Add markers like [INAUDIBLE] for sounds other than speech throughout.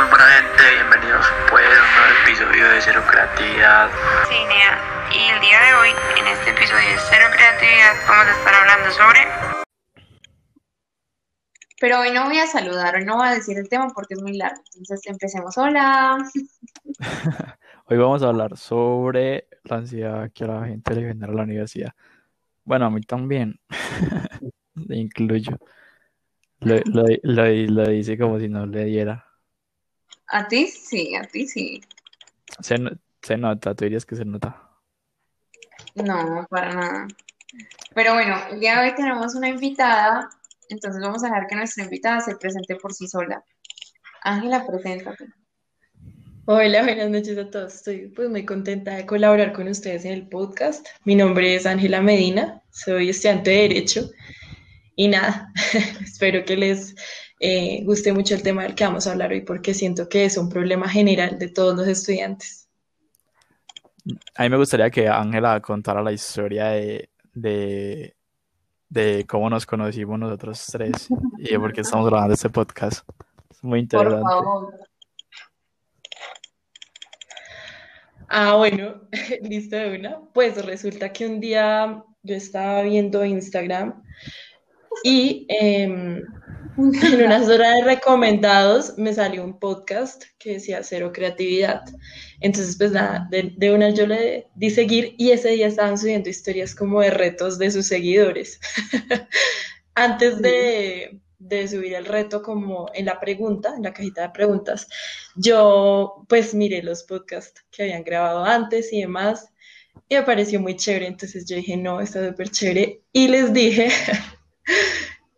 muy buena gente, bienvenidos pues a un nuevo episodio de Cero Creatividad. Sí, Nea, y el día de hoy, en este episodio de Cero Creatividad, vamos a estar hablando sobre... Pero hoy no voy a saludar, hoy no voy a decir el tema porque es muy largo. Entonces empecemos. Hola. [LAUGHS] Hoy vamos a hablar sobre la ansiedad que a la gente le genera a la universidad. Bueno, a mí también. [LAUGHS] Le incluyo. Lo, lo, lo, lo dice como si no le diera. A ti sí, a ti sí. Se, no- se nota, tú dirías que se nota. No, para nada. Pero bueno, el día de hoy tenemos una invitada, entonces vamos a dejar que nuestra invitada se presente por sí sola. Ángela, preséntate. Hola, buenas noches a todos. Estoy pues muy contenta de colaborar con ustedes en el podcast. Mi nombre es Ángela Medina, soy estudiante de Derecho y nada, [LAUGHS] espero que les eh, guste mucho el tema del que vamos a hablar hoy porque siento que es un problema general de todos los estudiantes. A mí me gustaría que Ángela contara la historia de, de, de cómo nos conocimos nosotros tres y por qué estamos grabando este podcast. Es muy Por interesante. favor. Ah, bueno, [LAUGHS] listo de una. Pues resulta que un día yo estaba viendo Instagram y em, en una zona de recomendados me salió un podcast que decía Cero Creatividad. Entonces, pues nada, de, de una yo le di seguir y ese día estaban subiendo historias como de retos de sus seguidores. [LAUGHS] Antes de, de subir el reto como en la pregunta, en la cajita de preguntas, yo pues miré los podcasts que habían grabado antes y demás y me pareció muy chévere. Entonces yo dije, no, está súper chévere. Y les dije [LAUGHS]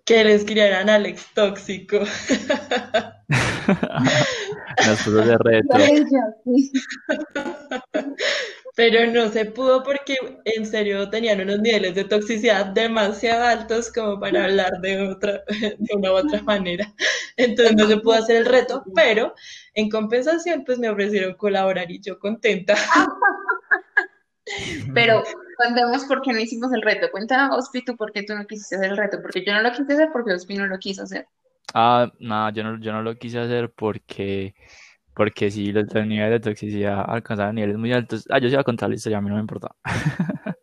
que les escribieran Alex Tóxico. [LAUGHS] Nos puso de reto. Pero no se pudo porque en serio tenían unos niveles de toxicidad demasiado altos como para hablar de otra, de una u otra manera. Entonces no se pudo hacer el reto, pero en compensación pues me ofrecieron colaborar y yo contenta. Pero contemos por qué no hicimos el reto. Cuéntanos, Ospi, tú por qué tú no quisiste hacer el reto. Porque yo no lo quise hacer porque Ospi no lo quiso hacer. Ah, no, yo no, yo no lo quise hacer porque, porque si los, niveles de toxicidad alcanzaban niveles muy altos, ah, yo se iba a contar la historia, a mí no me importa. [LAUGHS]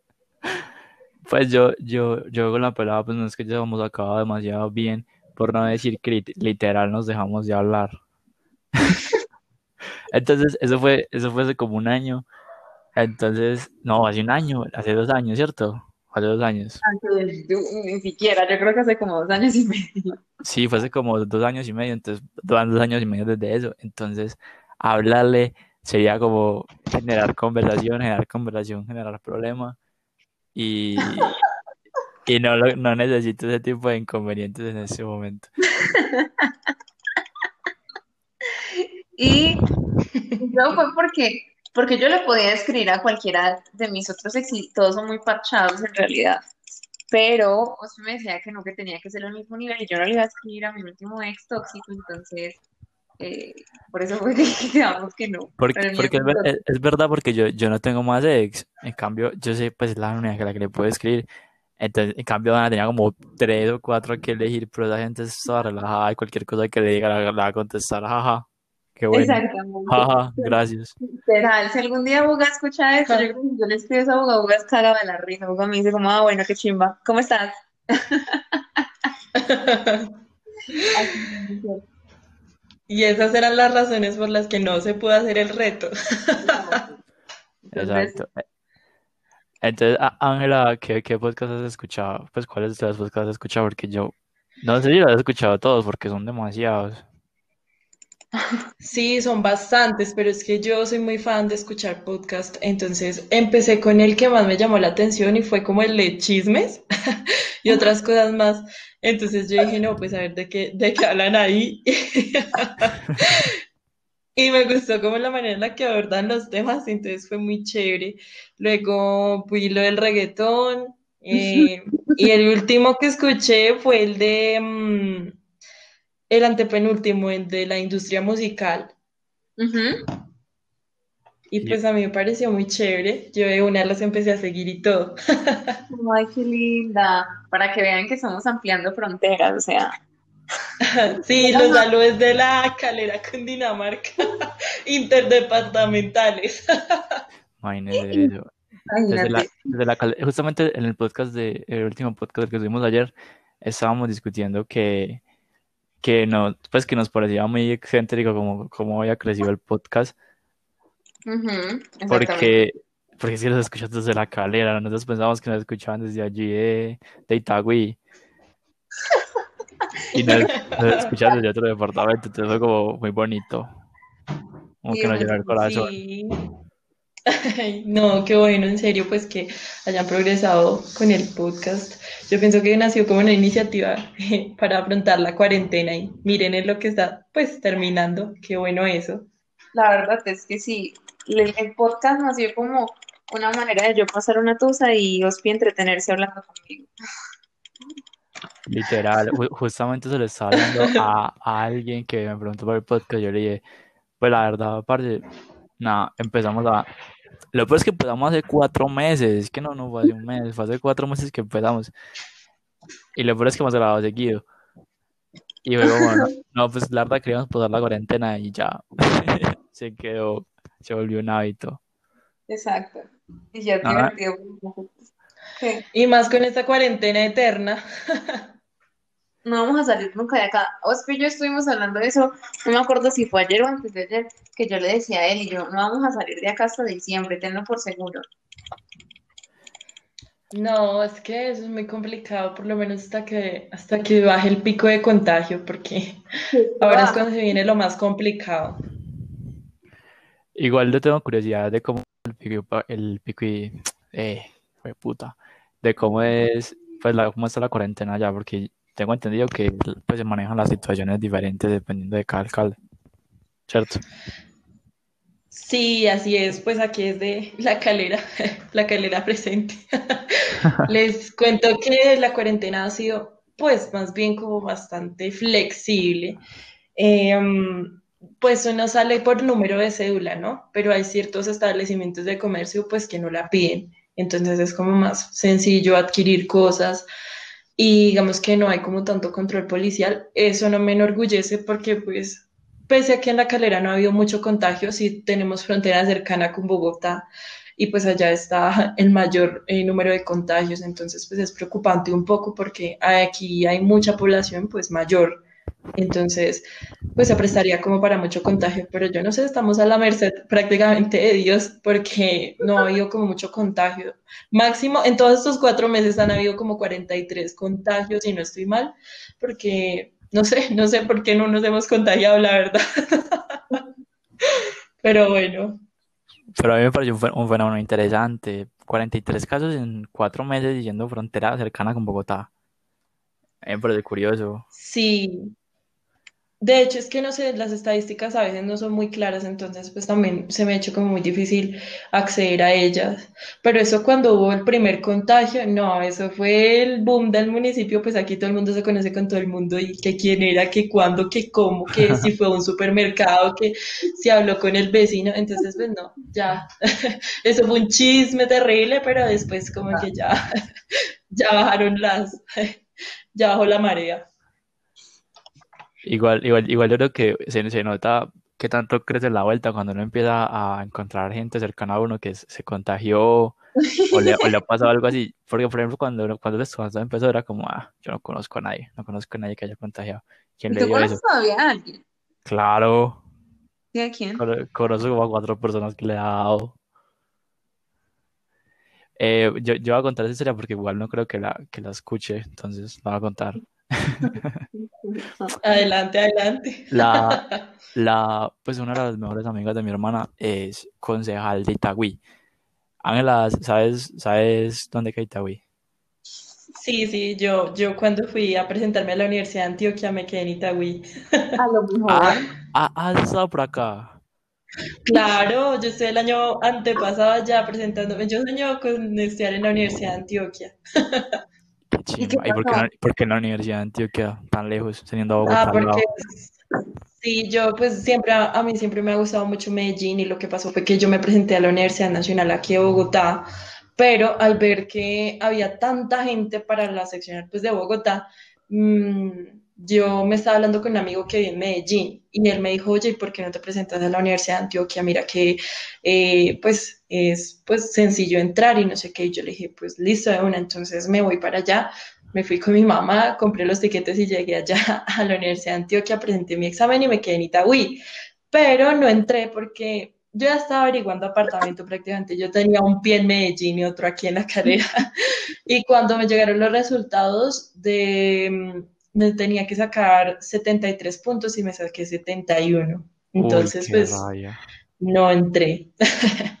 Pues yo, yo, yo con la pelada, pues no es que ya hemos acabado demasiado bien, por no decir que lit- literal nos dejamos de hablar. [LAUGHS] Entonces, eso fue, eso fue hace como un año. Entonces, no, hace un año, hace dos años, ¿cierto? Hace dos años. Antes, Ni siquiera, yo creo que hace como dos años y medio. Sí, fue hace como dos años y medio, entonces van dos años y medio desde eso. Entonces, hablarle sería como generar conversación, generar conversación, generar problema. Y, y no, lo- no necesito ese tipo de inconvenientes en este momento. [LAUGHS] Y no fue porque, porque yo le podía escribir a cualquiera de mis otros ex y todos son muy parchados en realidad. Pero me decía que no, que tenía que ser al mismo nivel y yo no le iba a escribir a mi último ex tóxico, entonces eh, por eso fue que [LAUGHS] quedamos que no. Porque, el porque es, ver- es- verdad, porque yo, yo no tengo más ex. En cambio, yo sé, pues, la única a la que le puedo escribir. Entonces, en cambio, Ana tenía como tres o cuatro que elegir, pero esa gente es toda relajada y cualquier cosa que le diga la, la va a contestar, jaja, qué bueno, Exactamente. jaja, gracias. Literal, si algún día Buga escucha esto, yo yo le escribo eso a Buga, Buga es cagado de la risa. Buga me dice como, ah, bueno, qué chimba. ¿Cómo estás? [LAUGHS] Y esas eran las razones por las que no se pudo hacer el reto. [LAUGHS] Exacto. Entonces, Ángela, ¿qué, qué podcast has escuchado? Pues, ¿cuáles de los podcasts has escuchado? Porque yo no sé si los he escuchado todos, porque son demasiados. Sí, son bastantes, pero es que yo soy muy fan de escuchar podcast, entonces empecé con el que más me llamó la atención y fue como el de chismes [LAUGHS] y otras cosas más. Entonces yo dije, no, pues a ver de qué, de qué hablan ahí. [LAUGHS] Y me gustó como la manera en la que abordan los temas, entonces fue muy chévere. Luego fui lo del reggaetón, eh, y el último que escuché fue el de, mm, el antepenúltimo, el de la industria musical. Y pues a mí me pareció muy chévere. Yo de una los empecé a seguir y todo. [LAUGHS] Ay, qué linda. Para que vean que estamos ampliando fronteras, o sea, Sí, los saludos de la calera Cundinamarca, [LAUGHS] interdepartamentales. [LAUGHS] Imagínese eso. Desde la, desde justamente en el podcast de, el último podcast que tuvimos ayer, estábamos discutiendo que, que no, pues que nos parecía muy excéntrico como, como había crecido el podcast, porque, porque si los escuchas desde la calera, nosotros pensábamos que nos escuchaban desde allí de, de Itagüí, [LAUGHS] y nos, nos escuchaban desde otro departamento, entonces fue como muy bonito, como Sí, que nos llenó el corazón. Sí. Ay, no, qué bueno, en serio, pues que hayan progresado con el podcast. Yo pienso que nació como una iniciativa [LAUGHS] para afrontar la cuarentena y miren en lo que está pues terminando. Qué bueno eso. La verdad es que sí, el, el podcast nació como una manera de yo pasar una tusa y Ospi entretenerse hablando conmigo. Literal, ju- justamente se le estaba hablando a, a alguien que me preguntó por el podcast. Yo le dije, pues la verdad, aparte, nada, empezamos a. Lo peor es que empezamos hace cuatro meses, es que no, no fue hace un mes, fue hace cuatro meses que empezamos. Y lo peor es que hemos grabado seguido. Y fue como, [LAUGHS] no, pues la verdad queríamos pasar la cuarentena y ya. [LAUGHS] Se quedó, se volvió un hábito. Exacto. Y ya es divertido. ¿Qué? Y más con esta cuarentena eterna. [LAUGHS] No vamos a salir nunca de acá. Ospi y yo estuvimos hablando de eso, no me acuerdo si fue ayer o antes de ayer, que yo le decía a él y yo, no vamos a salir de acá hasta diciembre, tenlo por seguro. No, es que eso es muy complicado, por lo menos hasta que, hasta que baje el pico de contagio, porque [LAUGHS] ahora es cuando se viene lo más complicado. Igual yo tengo curiosidad de cómo el pico, el pico y, eh, fue puta, de cómo es, pues la, cómo está la cuarentena allá, porque tengo entendido que pues se manejan las situaciones diferentes dependiendo de cada alcalde, ¿cierto? Sí, así es, pues aquí es de la calera, [LAUGHS] la calera presente. [LAUGHS] Les cuento que la cuarentena ha sido, pues, más bien como bastante flexible. Em, pues uno sale por número de cédula, ¿no? Pero hay ciertos establecimientos de comercio, pues, que no la piden. Entonces es como más sencillo adquirir cosas y digamos que no hay como tanto control policial. Eso no me enorgullece porque, pues, pese a que en la calera no ha habido mucho contagio, sí tenemos frontera cercana con Bogotá y pues allá está el mayor eh, número de contagios, entonces pues es preocupante un poco porque aquí hay mucha población pues mayor, entonces pues se prestaría como para mucho contagio, pero yo no sé, estamos a la merced prácticamente de Dios porque no ha habido como mucho contagio. Máximo, en todos estos cuatro meses han habido como 43 contagios y no estoy mal, porque no sé, no sé por qué no nos hemos contagiado, la verdad. [LAUGHS] Pero bueno, Pero a mí me pareció un, fe- un fenómeno interesante, 43 casos en cuatro meses diciendo frontera cercana con Bogotá, a mí me parece curioso. sí. De hecho, es que no sé, las estadísticas a veces no son muy claras, entonces pues también se me ha hecho como muy difícil acceder a ellas. Pero eso cuando hubo el primer contagio, no, eso fue el boom del municipio, pues aquí todo el mundo se conoce con todo el mundo y que quién era, que cuándo, que cómo, que [LAUGHS] si fue un supermercado, que si habló con el vecino, entonces pues no, ya, [LAUGHS] eso fue un chisme terrible, pero después como que ya, [LAUGHS] ya bajaron las, ya bajó la marea. Igual, igual, igual yo creo que se, se nota que tanto crece la vuelta cuando uno empieza a encontrar gente cercana a uno que se contagió o le, o le ha pasado algo así. Porque, por ejemplo, cuando, cuando esto empezó era como, ah, yo no conozco a nadie, no conozco a nadie que haya contagiado. ¿Quién ¿Y le tú dio conoces eso? todavía a alguien? Claro, ¿Sí, a quién? cono- conozco como a cuatro personas que le ha dado. Eh, yo, yo voy a contar esa historia porque igual no creo que la, que la escuche, entonces la voy a contar. Adelante, adelante. La, [LAUGHS] la, pues una de las mejores amigas de mi hermana es concejal de Itagüí. Ángela, ¿sabes, sabes dónde queda Itagüí? Sí, sí, yo, yo cuando fui a presentarme a la Universidad de Antioquia me quedé en Itagüí. A lo mejor. Ah, ah, has estado por acá. Claro, yo estoy el año antepasado ya presentándome. Yo sueño con estudiar en la Universidad de Antioquia. [LAUGHS] Qué ¿Y qué chimba. ¿Y por qué, no, por qué en la Universidad de Antioquia tan lejos, teniendo a Ah, Bogotá lado? porque sí, yo pues siempre, a, a mí siempre me ha gustado mucho Medellín y lo que pasó fue que yo me presenté a la Universidad Nacional aquí de Bogotá, pero al ver que había tanta gente para la seccional pues de Bogotá, mm, yo me estaba hablando con un amigo que vive en Medellín y él me dijo, oye, ¿por qué no te presentas a la Universidad de Antioquia? Mira que eh, pues es pues sencillo entrar y no sé qué. Y yo le dije, pues listo de una, entonces me voy para allá. Me fui con mi mamá, compré los tiquetes y llegué allá [LAUGHS] a la Universidad de Antioquia, presenté mi examen y me quedé en Itagüí. Pero no entré porque yo ya estaba averiguando apartamento prácticamente. Yo tenía un pie en Medellín y otro aquí en la carrera. [LAUGHS] Y cuando me llegaron los resultados de me tenía que sacar 73 puntos y me saqué 71. Entonces, Uy, pues, no entré. [LAUGHS]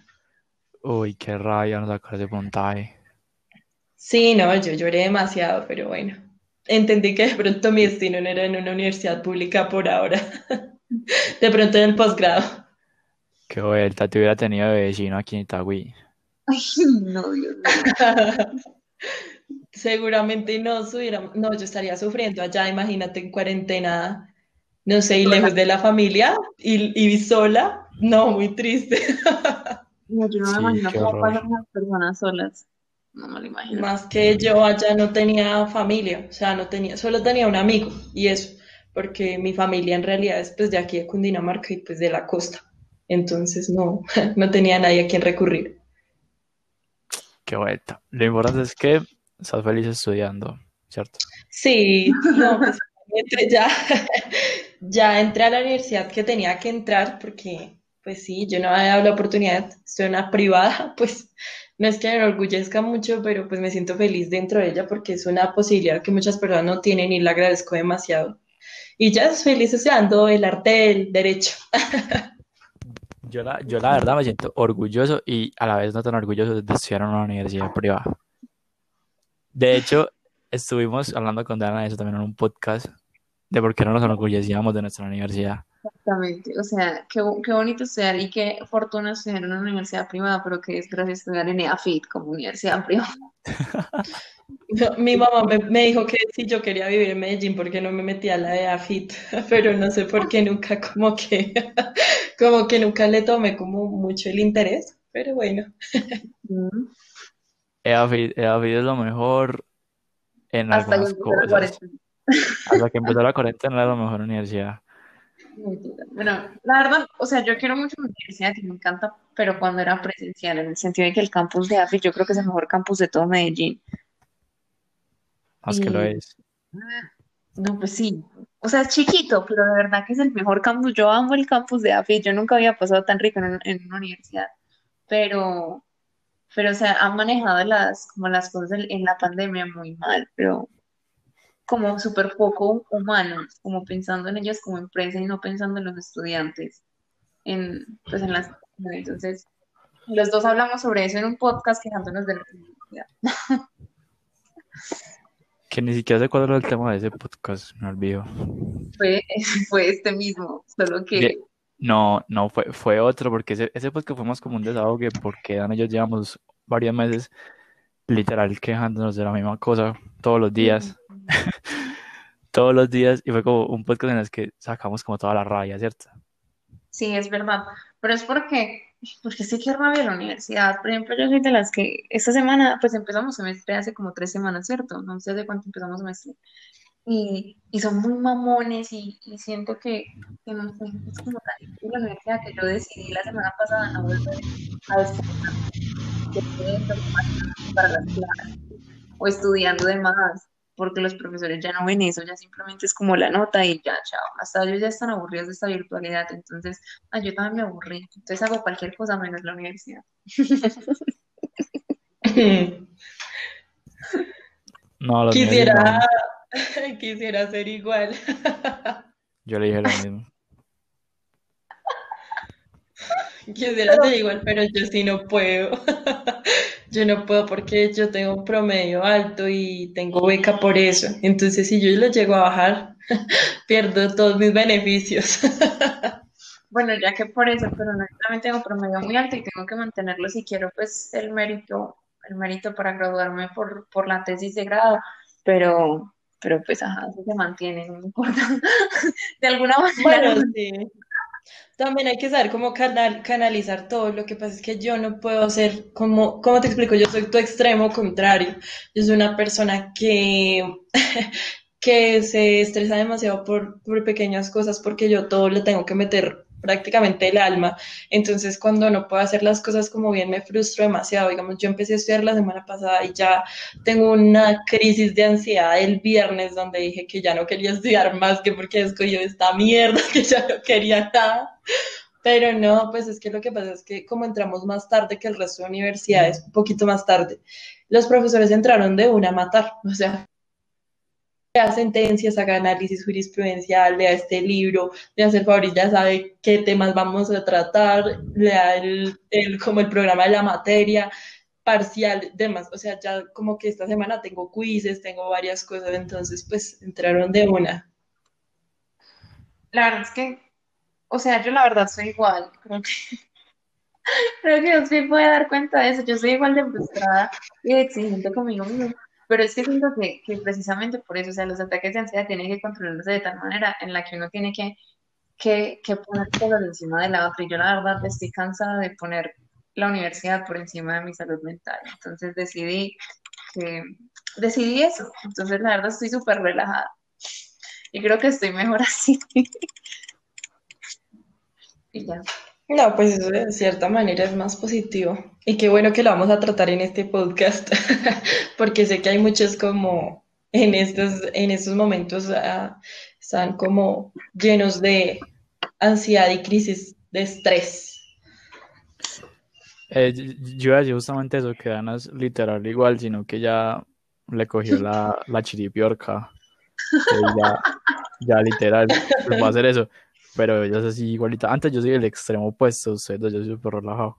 Uy, qué rabia no sacar ese puntaje. Sí, no, yo lloré demasiado, pero bueno, entendí que de pronto mi destino no era en una universidad pública por ahora. [LAUGHS] De pronto en el posgrado. Qué vuelta, te hubiera tenido de vecino aquí en Itagüí. Ay, [LAUGHS] no, Dios mío. [LAUGHS] Seguramente no subiera, no, yo estaría sufriendo allá, imagínate en cuarentena, no sé, y lejos de la familia y, y sola, no, muy triste. No, yo no me Sí, imagino cómo horror. pasan las personas solas. No me lo imagino. Más que yo allá no tenía familia, o sea, no tenía, solo tenía un amigo y eso, porque mi familia en realidad es pues de aquí de Cundinamarca y pues de la costa, entonces no, [LAUGHS] no tenía nadie a quien recurrir. Qué vuelta. Lo importante es que estás feliz estudiando, ¿cierto? Sí, no, pues [LAUGHS] entré ya, [LAUGHS] ya entré a la universidad que tenía que entrar porque, pues sí, yo no había dado la oportunidad, en una privada, [LAUGHS] pues no es que me enorgullezca mucho, pero pues me siento feliz dentro de ella porque es una posibilidad que muchas personas no tienen y la agradezco demasiado. Y ya estoy feliz estudiando el arte del derecho. [LAUGHS] Yo la, yo la verdad me siento orgulloso y a la vez no tan orgulloso de estudiar en una universidad privada. De hecho, estuvimos hablando con Dana de eso también en un podcast, de por qué no nos enorgullecíamos de nuestra universidad. Exactamente. O sea, qué, qué bonito estudiar y qué fortuna estudiar en una universidad privada, pero qué desgracia estudiar en EAFIT como universidad [LAUGHS] privada. Mi mamá me, me dijo que si yo quería vivir en Medellín, porque no me metía a la de AFIT, [LAUGHS] pero no sé por qué nunca, como que, [LAUGHS] como que nunca le tomé como mucho el interés, pero bueno. Mm. EAFIT, EAFIT es lo mejor en Hasta que algunas cosas. cuarentena. Hasta que empezó la cuarentena era la mejor universidad. Bueno, la verdad, o sea, yo quiero mucho mi universidad y me encanta, pero cuando era presencial, en el sentido de que el campus de AFIT yo creo que es el mejor campus de todo Medellín. Más que lo es. no, pues sí, o sea, es chiquito, pero de verdad que es el mejor campus. Yo amo el campus de AFIT, yo nunca había pasado tan rico en, un- en una universidad, pero, pero, o sea, han manejado las, como las cosas en la pandemia muy mal, pero como súper poco humanos, como pensando en ellos como empresa y no pensando en los estudiantes, en, pues en las, entonces, los dos hablamos sobre eso en un podcast quejándonos de la universidad. Que ni siquiera sé cuál era el tema de ese podcast, me olvido. Fue, [LAUGHS] fue este mismo, solo que No, no, fue, fue otro, porque ese, ese podcast fue más como un desahogue, porque Dan y yo llevamos varios meses literal quejándonos de la misma cosa todos los días, [LAUGHS] todos los días, y fue como un podcast en el que sacamos como toda la rabia, ¿cierto? Sí, es verdad, pero es porque, porque sí que rabia la universidad. Por ejemplo, yo soy de las que esta semana, pues empezamos semestre hace como tres semanas, ¿cierto? No sé de cuánto empezamos semestre. Y, y son muy mamones y, y siento que, que no es como tan la universidad que yo decidí la semana pasada no volver a estudiar para las clases o estudiando de más, porque los profesores ya no ven eso, ya simplemente es como la nota y ya, chao. Hasta ellos ya están aburridos de esta virtualidad, entonces, ah, yo también me aburrí, entonces hago cualquier cosa menos la universidad. No, Quisiera, [LAUGHS] quisiera ser igual. Yo le dije lo mismo. Quisiera ser igual, pero yo sí no puedo. Yo no puedo porque yo tengo un promedio alto y tengo beca por eso. Entonces, si yo lo llego a bajar, [LAUGHS] pierdo todos mis beneficios. [LAUGHS] Bueno, ya que por eso, pero no, también tengo promedio muy alto y tengo que mantenerlo si quiero, pues, el mérito, el mérito para graduarme por, por la tesis de grado, pero, pero pues, ajá, se mantiene, no importa. [LAUGHS] De alguna manera, Bueno, sí. También hay que saber cómo canal- canalizar todo. Lo que pasa es que yo no puedo ser como, ¿cómo te explico? Yo soy tu extremo contrario. Yo soy una persona que [LAUGHS] que se estresa demasiado por, por pequeñas cosas porque yo todo le tengo que meter prácticamente el alma. Entonces, cuando no puedo hacer las cosas como bien, me frustro demasiado. Digamos, yo empecé a estudiar la semana pasada y ya tengo una crisis de ansiedad el viernes donde dije que ya no quería estudiar más que porque escogió esta mierda, [LAUGHS] que ya no quería nada. Pero no, pues es que lo que pasa es que como entramos más tarde que el resto de universidades, un poquito más tarde, los profesores entraron de una a matar. O sea, lea sentencias, haga análisis jurisprudencial, lea este libro, le hace el favor y ya sabe qué temas vamos a tratar, lea el, el, como el programa de la materia, parcial, demás. O sea, ya como que esta semana tengo quizzes, tengo varias cosas, entonces pues entraron de una. La verdad es que, o sea, yo la verdad soy igual, creo que, [LAUGHS] creo que usted puede dar cuenta de eso, yo soy igual de frustrada y de exigente conmigo mismo, pero es que siento que, que precisamente por eso, o sea, los ataques de ansiedad tienen que controlarse de tal manera en la que uno tiene que, que, poner cosas encima de la otra, y yo la verdad estoy cansada de poner la universidad por encima de mi salud mental, entonces decidí que, decidí eso, entonces la verdad estoy súper relajada. Y creo que estoy mejor [LAUGHS] así. y ya. No, pues eso de cierta manera es más positivo. Y qué bueno que lo vamos a tratar en este podcast, [LAUGHS] porque sé que hay muchos como en estos, en estos momentos uh, están como llenos de ansiedad y crisis de estrés. Eh, yo decía justamente eso, que Ana es literal igual, sino que ya le cogió la, la chiripiorca. Ya, ya, literal, va a hacer eso. Pero ella es así igualita. Antes yo soy el extremo opuesto, usted, yo soy súper relajado.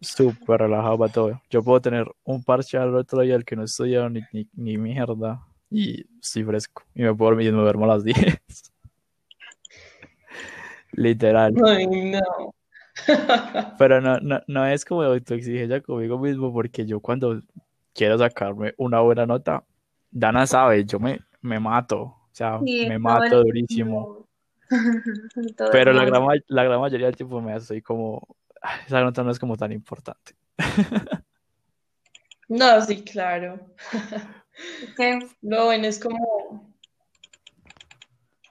Súper relajado para todo. Yo puedo tener un parche al otro día el que no estudiado ni, ni, ni mierda. Y estoy fresco. Y me puedo dormir y me duermo a las [LAUGHS] 10. Literal. Ay, no. [LAUGHS] Pero no, no, no es como autoexigencia conmigo mismo, porque yo cuando quiero sacarme una buena nota, Dana sabe, yo me, me mato. O sea, Sí, me mato durísimo. [LAUGHS] Pero la gran, la gran mayoría del tiempo me estoy como, "Ah, esa nota no es como tan importante. [LAUGHS] No, sí, claro. [LAUGHS] Lo bueno es como,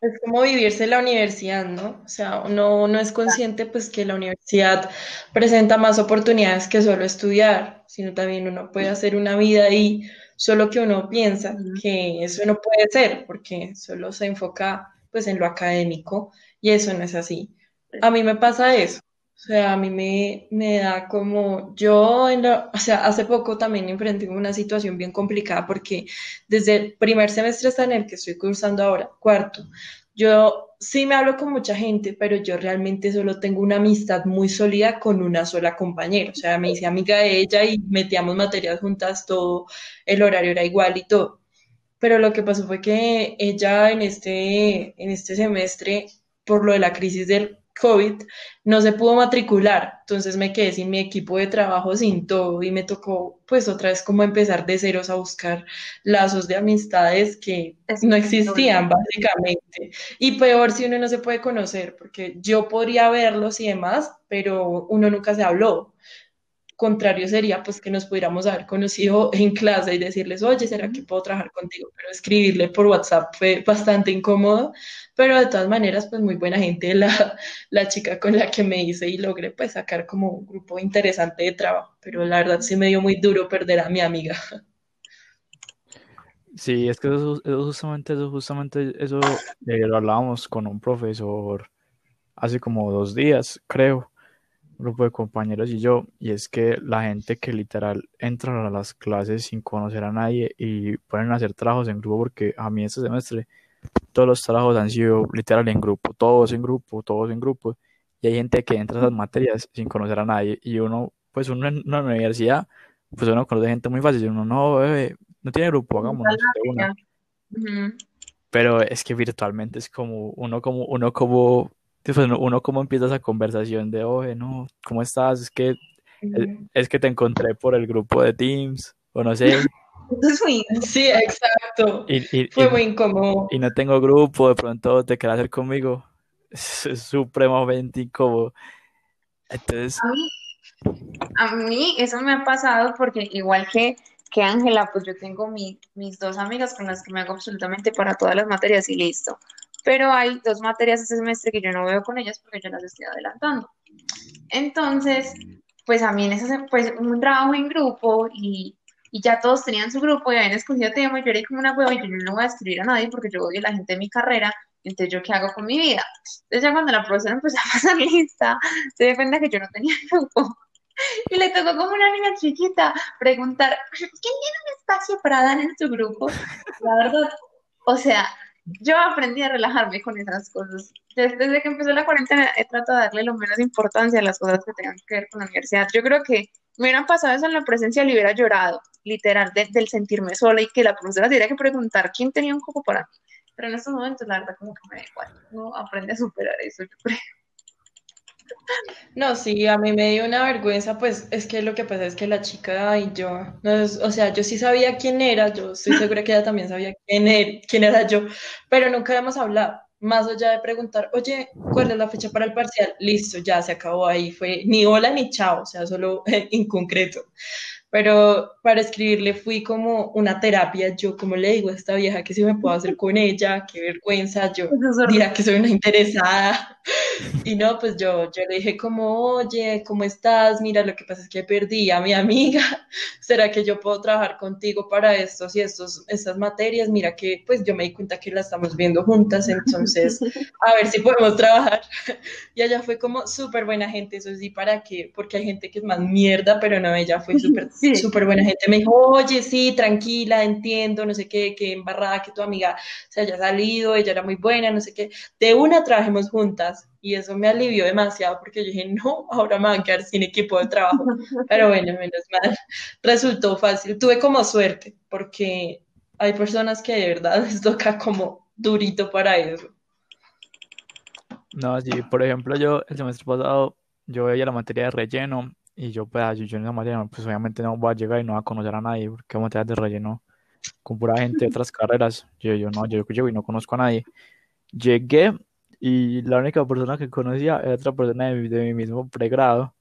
es como vivirse la universidad, ¿no? O sea, uno no es consciente pues que la universidad presenta más oportunidades que solo estudiar, sino también uno puede hacer una vida ahí, solo que uno piensa que eso no puede ser, porque solo se enfoca pues en lo académico y eso no es así. A mí me pasa eso. O sea, a mí me, me da como, yo, en la- o sea, hace poco también enfrenté una situación bien complicada porque desde el primer semestre hasta en el que estoy cursando ahora, cuarto, yo sí me hablo con mucha gente, pero yo realmente solo tengo una amistad muy sólida con una sola compañera. O sea, me hice amiga de ella y metíamos materias juntas, todo, el horario era igual y todo. Pero lo que pasó fue que ella en este, en este semestre, por lo de la crisis del COVID, no se pudo matricular. Entonces me quedé sin mi equipo de trabajo, sin todo, y me tocó pues otra vez como empezar de ceros a buscar lazos de amistades que Es no existían básicamente. Y peor si uno no se puede conocer, porque yo podría verlos y demás, pero uno nunca se habló contrario sería pues que nos pudiéramos haber conocido en clase y decirles, oye, ¿será que puedo trabajar contigo? Pero escribirle por WhatsApp fue bastante incómodo, pero de todas maneras, pues muy buena gente la, la chica con la que me hice y logré pues sacar como un grupo interesante de trabajo, pero la verdad sí me dio muy duro perder a mi amiga. Sí, es que eso, eso justamente, eso, justamente, eso eh, lo hablábamos con un profesor hace como dos días, creo, grupo de compañeros y yo, y es que la gente que literal entra a las clases sin conocer a nadie y a hacer trabajos en grupo, porque a mí este semestre todos los trabajos han sido literal en grupo, todos en grupo, todos en grupo, y hay gente que entra a esas materias sin conocer a nadie, y uno, pues uno en una universidad, pues uno conoce gente muy fácil, y uno no, bebé, no tiene grupo, hagámonos. Pero es que virtualmente es como uno como uno como pues, uno, como empieza esa conversación de, oye, no, ¿cómo estás? Es que es, es que te encontré por el grupo de Teams o no sé, [LAUGHS] Sí, exacto. y, y, Fue y, muy incómodo. y no tengo grupo, de pronto te quedas hacer conmigo. [LAUGHS] Es, es supremamente incómodo. Entonces, a mí, a mí eso me ha pasado porque igual que, que Ángela, pues yo tengo mi- mis dos amigas con las que me hago absolutamente para todas las materias y listo. Pero hay dos materias este semestre que yo no veo con ellas porque yo las estoy adelantando. Entonces, pues a mí en ese, se- pues un trabajo en grupo y, y ya todos tenían su grupo y habían escogido tema yo era como una hueva y yo no voy a escribir a nadie porque yo odio a la gente de mi carrera, entonces yo qué hago con mi vida. Entonces ya cuando la profesora empezó a pasar [LAUGHS] lista, se dio cuenta que yo no tenía [LAUGHS] grupo. Y le tocó como una niña chiquita preguntar, ¿quién tiene un espacio para dar en su grupo? La verdad, o sea, yo aprendí a relajarme con esas cosas. Desde que empezó la cuarentena he tratado de darle lo menos importancia a las cosas que tengan que ver con la universidad. Yo creo que me hubieran pasado eso en la presencia y hubiera llorado, literal, de- del sentirme sola y que la profesora tuviera que preguntar quién tenía un cupo para mí. Pero en estos momentos, la verdad, como que me da igual. Uno aprende a superar eso, yo creo. No, sí, a mí me dio una vergüenza, pues es que lo que pasa es que la chica y yo, no o sea, yo sí sabía quién era, yo estoy segura que ella también sabía quién era, quién era yo, pero nunca habíamos hablado, más allá de preguntar, oye, ¿cuál es la fecha para el parcial? Listo, ya se acabó ahí, fue ni hola ni chao, o sea, solo [LAUGHS] en concreto. Pero para escribirle fui como una terapia, yo como le digo a esta vieja que si me puedo hacer con ella, qué vergüenza, yo dirá que soy una interesada. Y no, pues yo, yo le dije como, oye, ¿cómo estás? Mira, lo que pasa es que perdí a mi amiga. [LAUGHS] ¿Será que yo puedo trabajar contigo para estos y estos, estas materias? Mira que pues yo me di cuenta que la estamos viendo juntas, entonces [LAUGHS] a ver si podemos trabajar. [LAUGHS] Y ella fue como súper buena gente, eso sí, ¿para qué? Porque hay gente que es más mierda, pero no, ella fue súper, Sí. súper buena gente. Me dijo, oye, sí, tranquila, entiendo, no sé qué, qué embarrada que tu amiga se haya salido, ella era muy buena, no sé qué. De una trabajemos juntas. Y eso me alivió demasiado porque yo dije, no, ahora me van a quedar sin equipo de trabajo. Pero bueno, menos mal. Resultó fácil. Tuve como suerte porque hay personas que de verdad [LAUGHS] les toca como durito para eso. No, sí, por ejemplo, yo el semestre pasado, yo veía la materia de relleno y yo, pues, yo en esa materia, pues obviamente no voy a llegar y no voy a conocer a nadie porque materia de relleno con pura gente de [LAUGHS] otras carreras. Yo, yo no, yo llego y no conozco a nadie. Llegué y la única persona que conocía era otra persona de, mi- de mi mismo pregrado,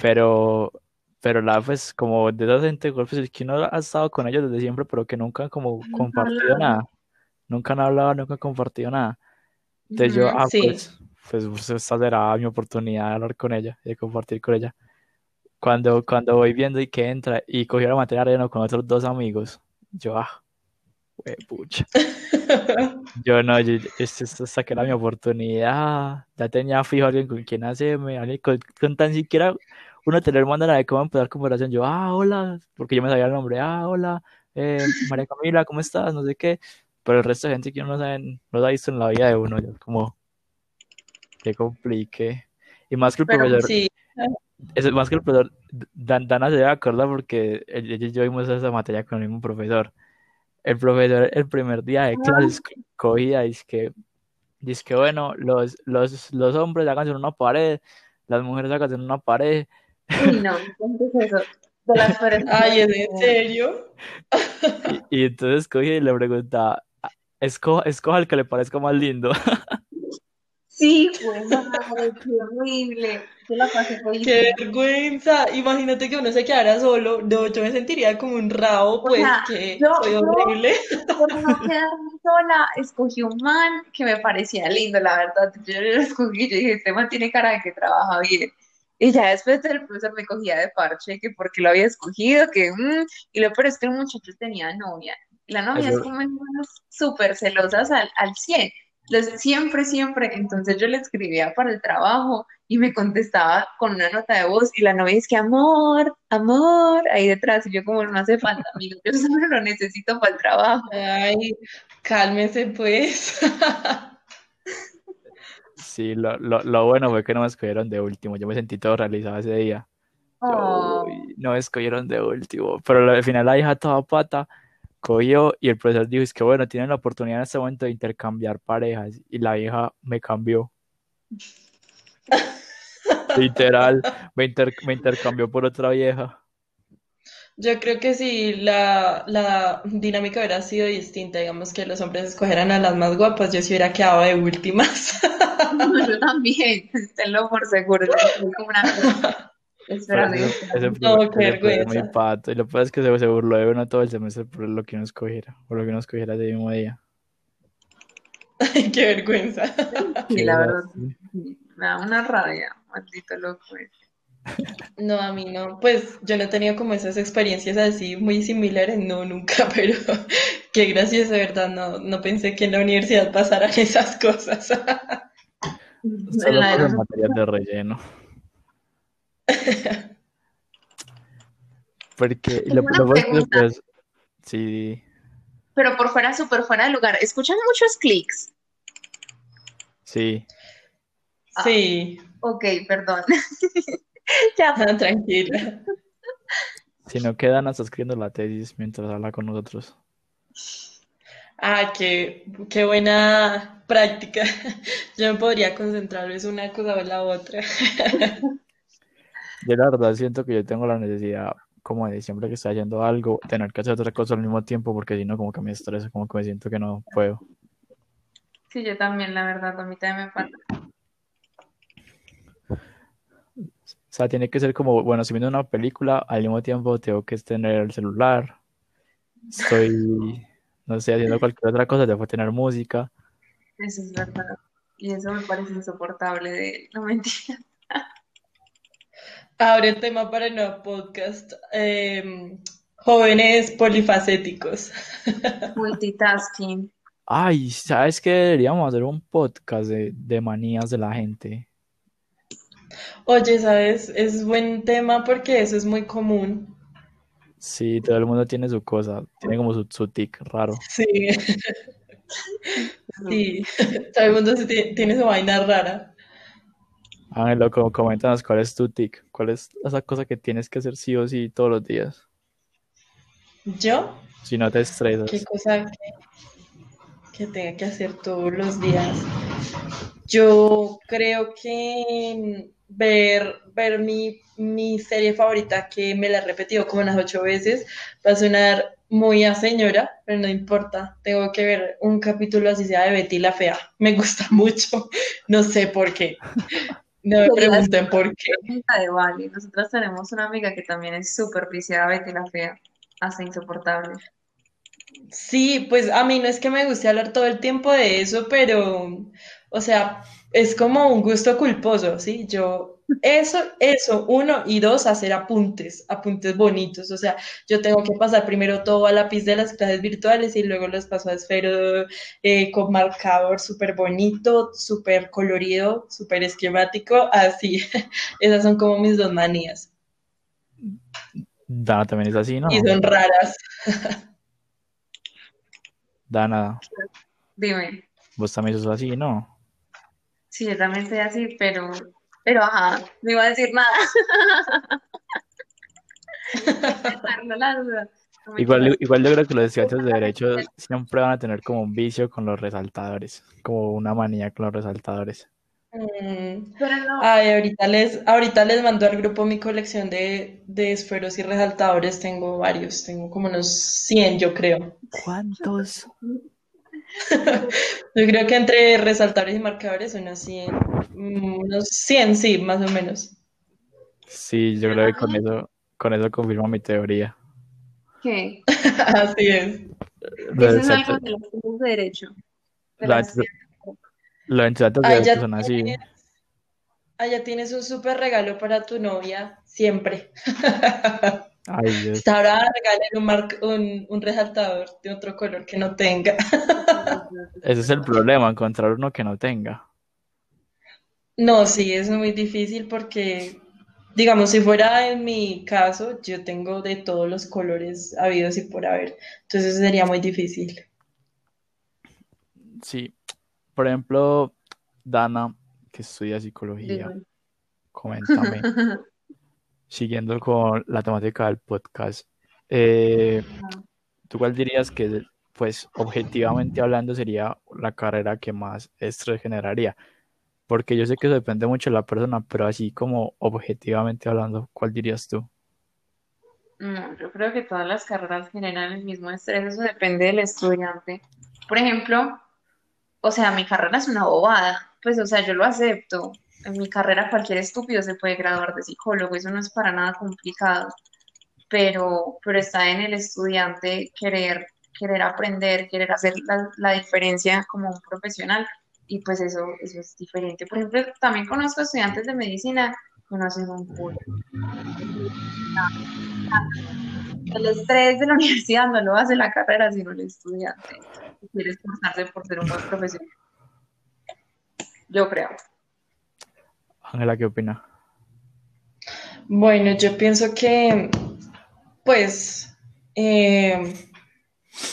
pero, pero la, pues, como de esa gente, pues, es que uno ha estado con ellos desde siempre, pero que nunca como compartido nada, nunca han hablado, nunca han compartido nada. Entonces yo, ah, sí. pues, pues, pues, esta será mi oportunidad de hablar con ella y de compartir con ella. Cuando, cuando voy viendo y que entra y cogió la materia de relleno con otros dos amigos, yo, ah, pucha. [LAUGHS] Yo no, yo, esta, esta- esta que era mi oportunidad. Ya tenía fijo alguien con quien hacerme, alguien con, con tan siquiera uno tener manera de cómo empezar conversación. Yo, ah, hola, porque yo me sabía el nombre, ah, hola, eh, María Camila, ¿cómo estás? No sé qué. Pero el resto de gente que uno no sabe, no lo ha visto en la vida de uno, yo como, que complique. Y más que el Pero profesor, Sí, es más que el profesor, Dan- Dana se debe acordar porque ella y yo vimos esa materia con el mismo profesor. El profesor, el primer día de clases, co- cogía y es que, dice que bueno, los, los, los hombres háganse en una pared, las mujeres háganse en una pared. Uy, no, [LAUGHS] entonces eso, de las peores ay, ¿es cosas en serio? Y, y entonces cogía y le preguntaba, escoja, escoja el que le parezca más lindo. [LAUGHS] Sí, [LAUGHS] fue madre, qué horrible. Yo la pasé feísimo. ¡Qué vergüenza! Imagínate que uno se quedara solo. No, yo me sentiría como un rabo, O pues, sea, que yo- soy yo- horrible. Por no quedarme sola, escogí un man que me parecía lindo, la verdad. Yo lo escogí, yo dije, este man tiene cara de que trabaja bien. Y ya después el profesor me cogía de parche, que porque lo había escogido, que... mm, y lo peor es que el muchacho tenía novia. Y la novia Eso- es como en manos súper celosas al, al 100. Los- siempre, siempre. Entonces yo le escribía para el trabajo y me contestaba con una nota de voz y la novia es que amor, amor, ahí detrás. Y yo como no hace falta, amigo, yo solo lo necesito para el trabajo. Ay, cálmese, pues. Sí, lo, lo, lo bueno fue que no me escogieron de último. Yo me sentí todo realizado ese día. Yo, Oh. no me escogieron de último. Pero al final la hija toda pata cogió y el profesor dijo, es que bueno, tienen la oportunidad en este momento de intercambiar parejas. Y la hija me cambió. [LAUGHS] Literal, me, inter- me intercambió por otra vieja. Yo creo que si la, la dinámica hubiera sido distinta, digamos que los hombres escogieran a las más guapas, yo sí hubiera quedado de últimas. [LAUGHS] Yo también, [LAUGHS] tenlo por seguro. yo digo, ese, No, qué es muy vergüenza. pato. Y lo peor es que se, se burló de uno todo el semestre por lo que uno escogiera, por lo que uno escogiera ese mismo día. Ay, qué vergüenza. sí, Qué la verdad, sí, me da una rabia, maldito loco. No, a mí no. Pues yo no he tenido como esas experiencias así muy similares, no, nunca, [LAUGHS] pero qué gracioso, de verdad. No, no pensé que en la universidad pasaran [LAUGHS] esas cosas. Solo por los- materias de relleno. [LAUGHS] Porque lo, lo es después- sí, Pero por fuera, súper fuera de lugar. ¿Escuchan muchos clics? sí. Sí, Ok, perdón. [LAUGHS] ya, tranquila. Si no quedan hasta escribiendo la tesis mientras habla con nosotros. Ah, qué, qué buena práctica. [LAUGHS] Yo me podría concentrar, es una cosa o la otra. Yo la verdad siento que yo tengo la necesidad, como de siempre que estoy haciendo algo, tener que hacer otra cosa al mismo tiempo, porque si no, como que me estreso, como que me siento que no puedo. sí, yo también, la verdad, a mí también me pasa. O sea, tiene que ser como, bueno, si viendo una película, al mismo tiempo tengo que tener el celular. Estoy, no sé, haciendo cualquier otra cosa, que tener música. Eso es verdad. Y eso me parece insoportable de... No mentira. [LAUGHS] Abre tema para el nuevo podcast. eh, jóvenes polifacéticos. [LAUGHS] Multitasking. Ay, ¿sabes qué? Deberíamos hacer un podcast de, de manías de la gente. Oye, ¿sabes? Es buen tema porque eso es muy común. Sí, todo el mundo tiene su cosa, tiene como su, su tic raro. Sí, [LAUGHS] sí. [LAUGHS] Todo el mundo tiene su vaina rara. Ángelo, como coméntanos cuál es tu tic, cuál es esa cosa que tienes que hacer sí o sí todos los días, ¿Yo? si no te ¿Qué estresas. cosa que, que tenga que hacer todos los días? Yo creo que ver, ver mi, mi serie favorita, que me la he repetido como unas ocho veces, va a sonar muy a señora, pero no importa. Tengo que ver un capítulo así sea de Betty la Fea. Me gusta [LAUGHS] mucho. No sé por qué. No me pregunten por qué. De Bali. Nosotras tenemos una amiga que también es súper viciada a Betty la Fea. Hasta insoportable. Sí, pues a mí no es que me guste hablar todo el tiempo de eso, pero, o sea, es como un gusto culposo, ¿sí? Yo, eso, eso, uno, y dos, hacer apuntes, apuntes bonitos, o sea, yo tengo que pasar primero todo a lápiz de las clases virtuales y luego los paso a esfero eh, con marcador súper bonito, súper colorido, súper esquemático, así, [LAUGHS] esas son como mis dos manías, Dana también es así, ¿no? y son raras. [LAUGHS] Dana, Dime. vos también sos así, ¿no? Sí, yo también soy así, pero... Pero ajá, no iba a decir nada. [LAUGHS] Igual, igual yo creo que los estudiantes de derecho siempre van a tener como un vicio con los resaltadores, como una manía con los resaltadores. Mm. Pero no, Ay, ahorita les, ahorita les mando al grupo mi colección de, de esferos y resaltadores. Tengo varios, tengo como unos 100, yo creo. ¿Cuántos? [LAUGHS] Yo creo que entre resaltadores y marcadores unos 100, mm, unos 100, sí, más o menos. Sí, yo creo que con eso, con eso confirmo mi teoría. ¿qué? [LAUGHS] Así es. Lo Eso es algo de los estudios de derecho. De la- las- los estudiantes de Ay, derecho son así. tienes, ay, ya tienes un súper regalo para tu novia, siempre. Ay, Dios. Hasta [LAUGHS] ahora regalen un, un, un resaltador de otro color que no tenga. Ese es el problema, encontrar uno que no tenga. No, sí, es muy difícil porque, digamos, si fuera en mi caso, yo tengo de todos los colores habidos y por haber. Entonces sería muy difícil. Sí. Por ejemplo, Dana, que estudia psicología, coméntame, [LAUGHS] siguiendo con la temática del podcast, eh, ¿tú cuál dirías que, pues, objetivamente hablando, sería la carrera que más estrés generaría? Porque yo sé que eso depende mucho de la persona, pero así como objetivamente hablando, ¿cuál dirías tú? Yo creo que todas las carreras generan el mismo estrés, eso depende del estudiante. Por ejemplo, o sea, mi carrera es una bobada, pues, o sea, yo lo acepto, en mi carrera cualquier estúpido se puede graduar de psicólogo, eso no es para nada complicado, pero, pero está en el estudiante querer, querer aprender, querer hacer la, la diferencia como un profesional y pues eso, eso es diferente. Por ejemplo, también conozco estudiantes de medicina que no hacen un culo. El estrés de la [LAUGHS] universidad no lo hace la carrera, sino el estudiante quiere esforzarse por ser un buen profesional. Yo creo. Ángela, ¿qué opina? Bueno, yo pienso que, pues, eh,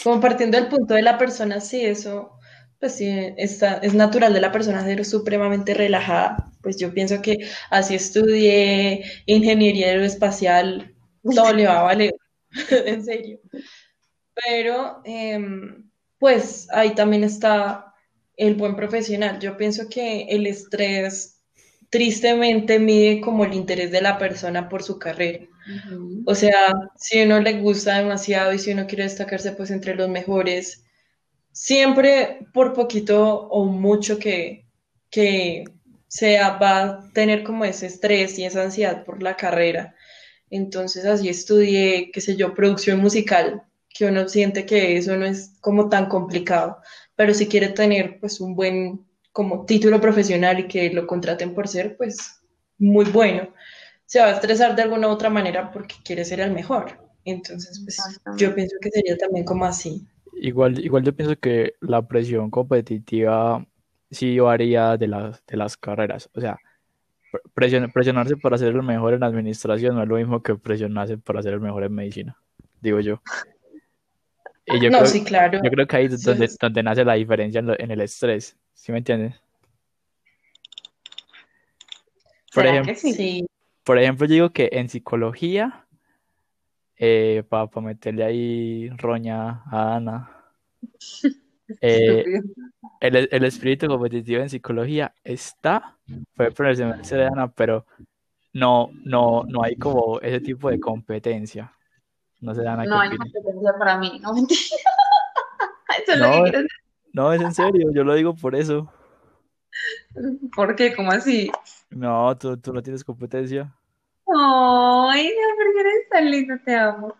compartiendo el punto de la persona, sí, eso, pues sí, está, es natural de la persona ser supremamente relajada. Pues yo pienso que así estudié ingeniería aeroespacial, todo le va a valer, [LAUGHS] en serio. Pero, em, pues ahí también está el buen profesional. Yo pienso que el estrés tristemente mide como el interés de la persona por su carrera. O sea, si uno le gusta demasiado y si uno quiere destacarse pues entre los mejores, siempre por poquito o mucho que, que sea, va a tener como ese estrés y esa ansiedad por la carrera. Entonces así estudié, qué sé yo, producción musical, que uno siente que eso no es como tan complicado, pero si quiere tener pues un buen como título profesional y que lo contraten por ser, pues, muy bueno. Se va a estresar de alguna u otra manera porque quiere ser el mejor. Entonces, pues, yo pienso que sería también como así. Igual, igual yo pienso que la presión competitiva sí varía de las, de las carreras. O sea, presionarse para ser el mejor en administración no es lo mismo que presionarse para ser el mejor en medicina, digo yo. Y yo no, sí, claro. Yo creo que ahí es donde, donde nace la diferencia en, en el estrés. ¿Sí me entiendes? Por ejemplo, por ejemplo, yo digo que en psicología, eh, para meterle ahí roña a Ana, [LAUGHS] eh, el, el, espíritu competitivo en psicología está, fue por el semestre de Ana, pero no, no, no hay como ese tipo de competencia. No se dan No hay competencia para mí, no mentira. [LAUGHS] Eso es no, lo que quiero decir. No, es en serio, yo lo digo por eso. ¿Por qué? ¿Cómo así? No, tú, tú no tienes competencia. Ay, no, porque eres tan lindo, te amo.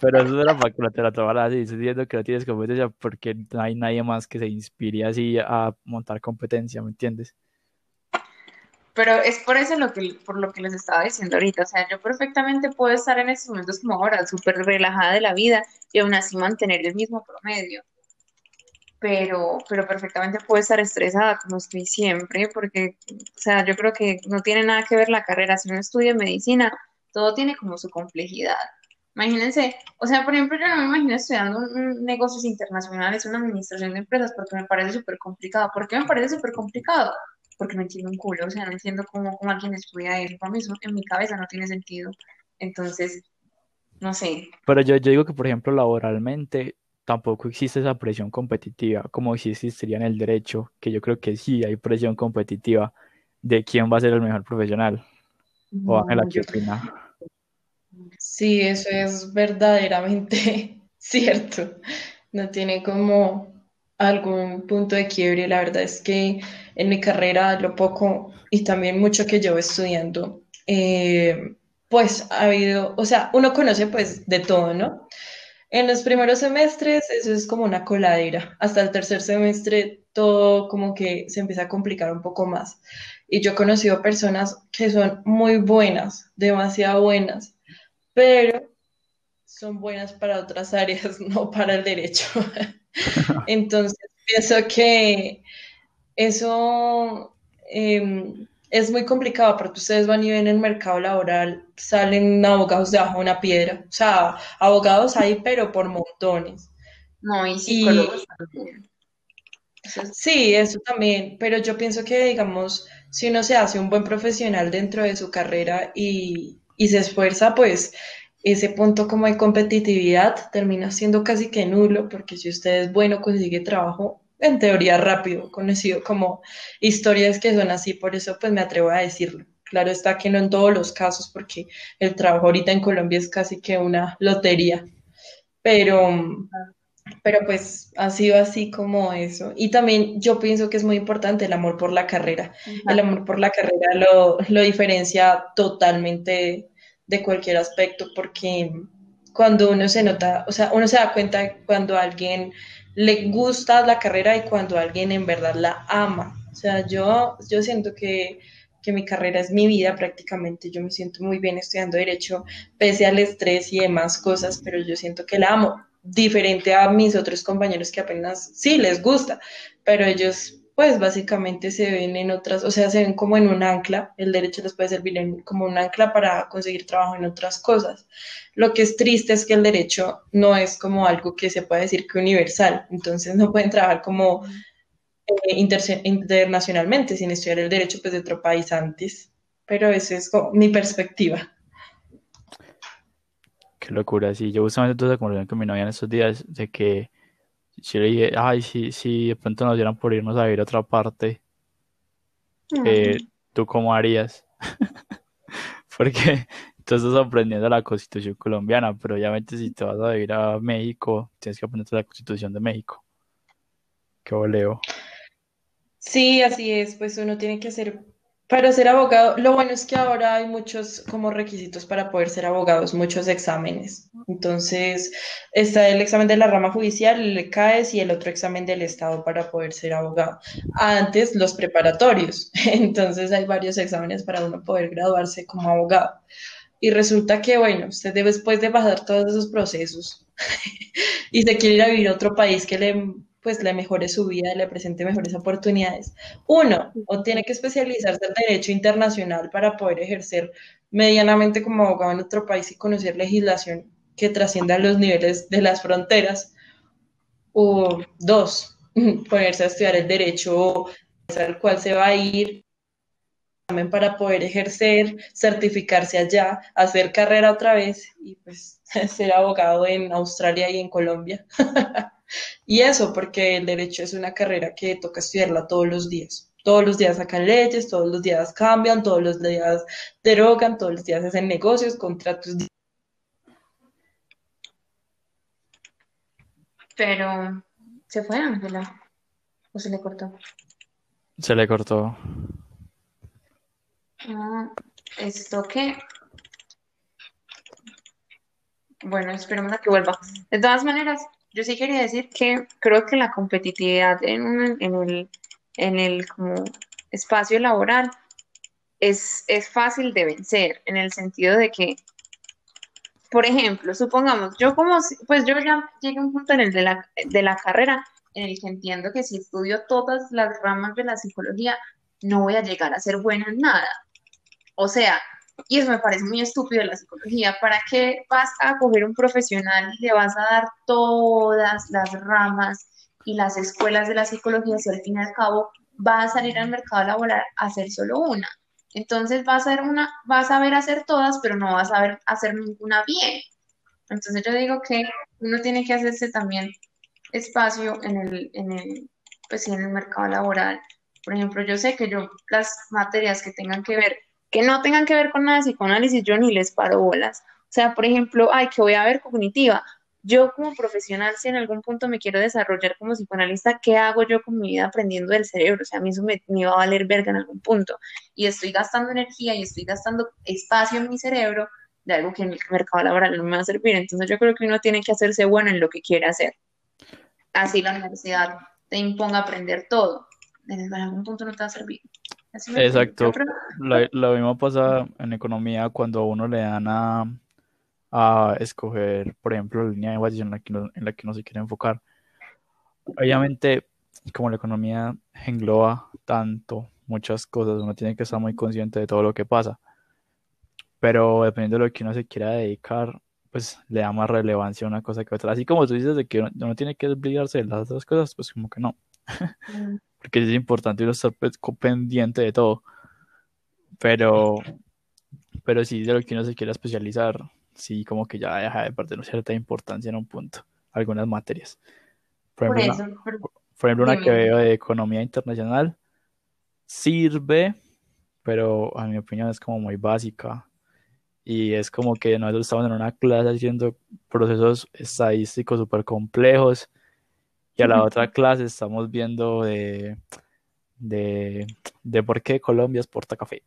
Pero eso era para que te la tomaras así, diciendo que no tienes competencia porque no hay nadie más que se inspire así a montar competencia, ¿me entiendes? Pero es por eso lo que, por lo que les estaba diciendo ahorita, o sea, yo perfectamente puedo estar en estos momentos como ahora, súper relajada de la vida y aún así mantener el mismo promedio pero, pero perfectamente puedo estar estresada como estoy siempre, porque, o sea, yo creo que no tiene nada que ver la carrera. Si uno estudia medicina, todo tiene como su complejidad. Imagínense, o sea, por ejemplo, yo no me imagino estudiando negocios internacionales, una administración de empresas, porque me parece súper complicado. ¿Por qué me parece súper complicado? Porque no entiendo un culo, o sea, no entiendo cómo, cómo alguien estudia eso. Para mí eso en mi cabeza no tiene sentido. Entonces, no sé. Pero yo, yo digo que, por ejemplo, laboralmente, tampoco existe esa presión competitiva como si existiría en el derecho, que yo creo que sí hay presión competitiva de quién va a ser el mejor profesional. ¿O Ángela, qué opina? Sí, eso es verdaderamente [LAUGHS] cierto. No tiene como algún punto de quiebre. La verdad es que en mi carrera, lo poco y también mucho que llevo estudiando, eh, pues ha habido, o sea, uno conoce pues de todo, ¿no? En los primeros semestres eso es como una coladera. Hasta el tercer semestre todo como que se empieza a complicar un poco más. Y yo he conocido personas que son muy buenas, demasiado buenas, pero son buenas para otras áreas, [LAUGHS] no para el derecho. [LAUGHS] Entonces, pienso que eso em, es muy complicado porque ustedes van y ven el mercado laboral, salen abogados debajo de una piedra. O sea, abogados hay, pero por montones. No, y psicólogos también. Sí, eso también, pero yo pienso que, digamos, si uno se hace un buen profesional dentro de su carrera y, y se esfuerza, pues ese punto como de competitividad termina siendo casi que nulo, porque si usted es bueno, consigue trabajo, en teoría rápido, conocido como historias que son así, por eso pues me atrevo a decirlo. Claro está que no en todos los casos, porque el trabajo ahorita en Colombia es casi que una lotería, pero, pero pues ha sido así como eso. Y también yo pienso que es muy importante el amor por la carrera. El amor por la carrera lo, lo diferencia totalmente de cualquier aspecto porque cuando uno se nota, o sea, uno se da cuenta cuando alguien le gusta la carrera y cuando alguien en verdad la ama. O sea, yo, yo siento que, que mi carrera es mi vida prácticamente. Yo me siento muy bien estudiando derecho, pese al estrés y demás cosas, pero yo siento que la amo diferente a mis otros compañeros que apenas sí les gusta, pero ellos pues básicamente se ven en otras, o sea, se ven como en un ancla, el derecho les puede servir como un ancla para conseguir trabajo en otras cosas. Lo que es triste es que el derecho no es como algo que se puede decir que universal, entonces no pueden trabajar como eh, internacionalmente sin estudiar el derecho pues de otro país antes, pero esa es mi perspectiva. Qué locura, sí. Yo justamente tuve esa conversación con mi novia en estos días de que dije, ay, si, si de pronto nos dieran por irnos a vivir a otra parte, eh, ¿tú cómo harías? [LAUGHS] Porque tú estás aprendiendo la constitución colombiana, pero obviamente si te vas a vivir a México, tienes que aprender la constitución de México. Qué voleo. Sí, así es, pues uno tiene que hacer para ser abogado, lo bueno es que ahora hay muchos como requisitos para poder ser abogados, muchos exámenes. Entonces, está el examen de la rama judicial, el CAES y el otro examen del Estado para poder ser abogado. Antes, los preparatorios. [LAUGHS] Entonces, hay varios exámenes para uno poder graduarse como abogado. Y resulta que, bueno, usted después de pasar todos esos procesos [LAUGHS] y se quiere ir a vivir a otro país que le pues le mejore su vida, le presente mejores oportunidades. Uno, o tiene que especializarse en derecho internacional para poder ejercer medianamente como abogado en otro país y conocer legislación que trascienda los niveles de las fronteras. O dos, [LAUGHS] ponerse a estudiar el derecho al cual se va a ir para poder ejercer, certificarse allá, hacer carrera otra vez y pues [LAUGHS] ser abogado en Australia y en Colombia. [LAUGHS] Y eso porque el derecho es una carrera que toca estudiarla todos los días. Todos los días sacan leyes, todos los días cambian, todos los días derogan, todos los días hacen negocios, contratos. Pero, ¿se fue Ángela? ¿O se le cortó? Se le cortó. Ah, ¿Esto qué? Bueno, esperemos a que vuelva. De todas maneras, yo sí quería decir que creo que la competitividad en, en el, en el como espacio laboral es, fácil de vencer, en el sentido de que, por ejemplo, supongamos, yo como, pues yo ya llegué a un punto en el de la, de la carrera en el que entiendo que si estudio todas las ramas de la psicología, no voy a llegar a ser buena en nada. O sea, y eso me parece muy estúpido en la psicología. ¿Para qué vas a coger un profesional y le vas a dar todas las ramas y las escuelas de la psicología si al fin y al cabo va a salir al mercado laboral a hacer solo una? Entonces vas a, una, vas a saber hacer todas, pero no vas a saber hacer ninguna bien. Entonces yo digo que uno tiene que hacerse también espacio en el, en el, pues, en el mercado laboral. Por ejemplo, yo sé que yo las materias que tengan que ver que no tengan que ver con nada de psicoanálisis, yo ni les paro bolas. O sea, por ejemplo, ay, que voy a ver cognitiva. Yo como profesional, si en algún punto me quiero desarrollar como psicoanalista, ¿qué hago yo con mi vida aprendiendo del cerebro? O sea, a mí eso me, me va a valer verga en algún punto. Y estoy gastando energía y estoy gastando espacio en mi cerebro de algo que en el mercado laboral no me va a servir. Entonces yo creo que uno tiene que hacerse bueno en lo que quiere hacer. Así la universidad te imponga aprender todo. En algún punto no te va a servir. Exacto. Lo, mismo pasa en economía cuando a uno le dan a, a escoger, por ejemplo, la línea de negocio en la que no, en la que no se quiere enfocar. Obviamente, como la economía engloba tanto, muchas cosas, uno tiene que estar muy consciente de todo lo que pasa. Pero dependiendo de lo que uno se quiera dedicar, pues le da más relevancia a una cosa que a otra. Así como tú dices de que uno, tiene que obligarse de las otras cosas, pues como que no. Porque es importante uno estar pues, pendiente de todo. Pero, pero sí, de lo que uno se quiera especializar, sí, como que ya deja de perder cierta importancia en un punto, algunas materias. Por ejemplo, una, una que veo de economía internacional sirve, pero a mi opinión es como muy básica. Y es como que nosotros estamos en una clase haciendo procesos estadísticos súper complejos Y a la [LAUGHS] otra clase estamos viendo de, de, de por qué Colombia exporta café.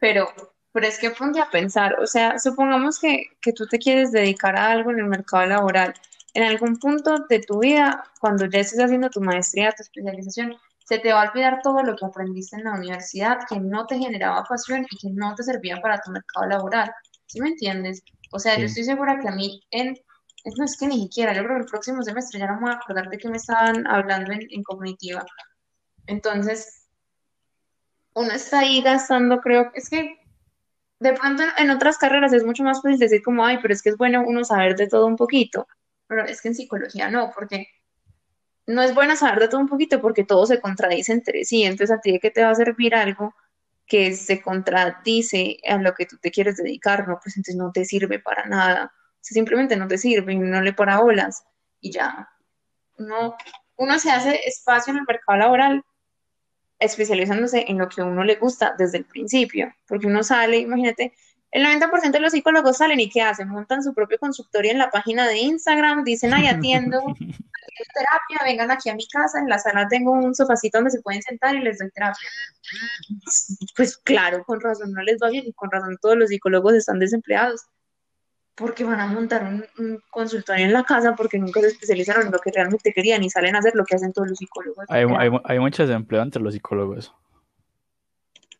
Pero, pero es que ponte a pensar, o sea, supongamos que, que tú te quieres dedicar a algo en el mercado laboral. En algún punto de tu vida, cuando ya estés haciendo tu maestría, tu especialización, se te va a olvidar todo lo que aprendiste en la universidad, que no te generaba pasión y que no te servía para tu mercado laboral. ¿Sí me entiendes? O sea, yo estoy segura que a mí, en, es- no es que ni siquiera, yo creo que el próximo semestre ya no me voy a acordar de qué me estaban hablando en, en cognitiva. Entonces, uno está ahí gastando, creo, es que de pronto en, otras carreras es mucho más fácil decir como, ay, pero es que es bueno uno saber de todo un poquito, pero es que en psicología no, porque no es bueno saber de todo un poquito porque todo se contradice entre sí, entonces a ti de qué te va a servir algo que se contradice a lo que tú te quieres dedicar, no, pues entonces no te sirve para nada, Simplemente no te sirve y no le para bolas y ya, no, uno se hace espacio en el mercado laboral especializándose en lo que a uno le gusta desde el principio, porque uno sale, imagínate, el 90% de los psicólogos salen y ¿qué hacen? Montan su propio consultorio en la página de Instagram, dicen, ay, atiendo, [LAUGHS] atiendo terapia, vengan aquí a mi casa, en la sala tengo un sofacito donde se pueden sentar y les doy terapia. Pues claro, con razón no les va bien y con razón todos los psicólogos están desempleados, porque van a montar un, un consultorio en la casa porque nunca se especializaron en lo que realmente querían y salen a hacer lo que hacen todos los psicólogos. Hay, hay, hay mucho desempleo entre los psicólogos.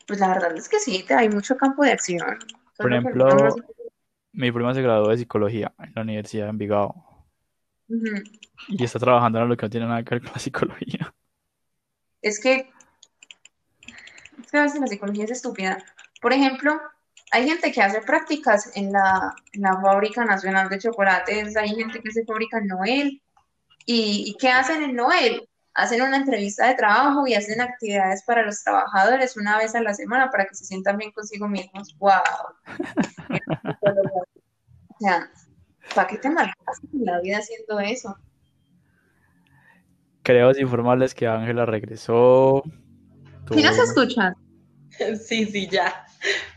Pues la verdad es que sí, hay mucho campo de acción. Por ejemplo, mi prima se graduó de psicología en la Universidad de Envigado y está trabajando en lo que no tiene nada que ver con la psicología. Es que, es que a veces la psicología es estúpida. Por ejemplo, hay gente que hace prácticas en la, en la Fábrica Nacional de Chocolates, hay gente que se fabrica en Noel. ¿Y, y qué hacen en Noel? Hacen una entrevista de trabajo y hacen actividades para los trabajadores una vez a la semana para que se sientan bien consigo mismos. ¡Wow! [LAUGHS] O sea, ¿para qué te en la vida haciendo eso? Queremos informarles que Ángela regresó. ¿Sí nos escuchan? [LAUGHS] Sí, sí, ya.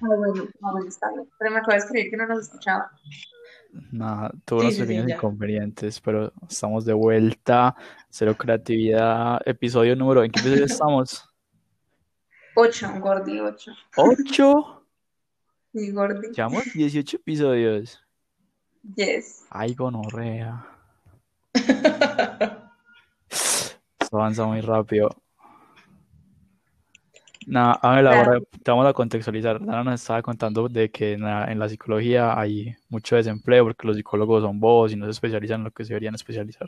Ah, bueno, ah, bueno, está bien. Pero me acabo de escribir que no nos escuchaba. Nada, tuvo Sí, unos sí, pequeños inconvenientes, pero estamos de vuelta. Cero creatividad. Episodio número. ¿En qué episodio estamos? Ocho, Gordi, ocho. ¿Ocho? Sí, Gordi. Llevamos 18 episodios. Yes. Ay, gonorrea. [LAUGHS] Esto avanza muy rápido. Nada, ahora te vamos a contextualizar. Dana nos estaba contando de que en la, en la psicología hay mucho desempleo porque los psicólogos son bobos y no se especializan en lo que se deberían especializar.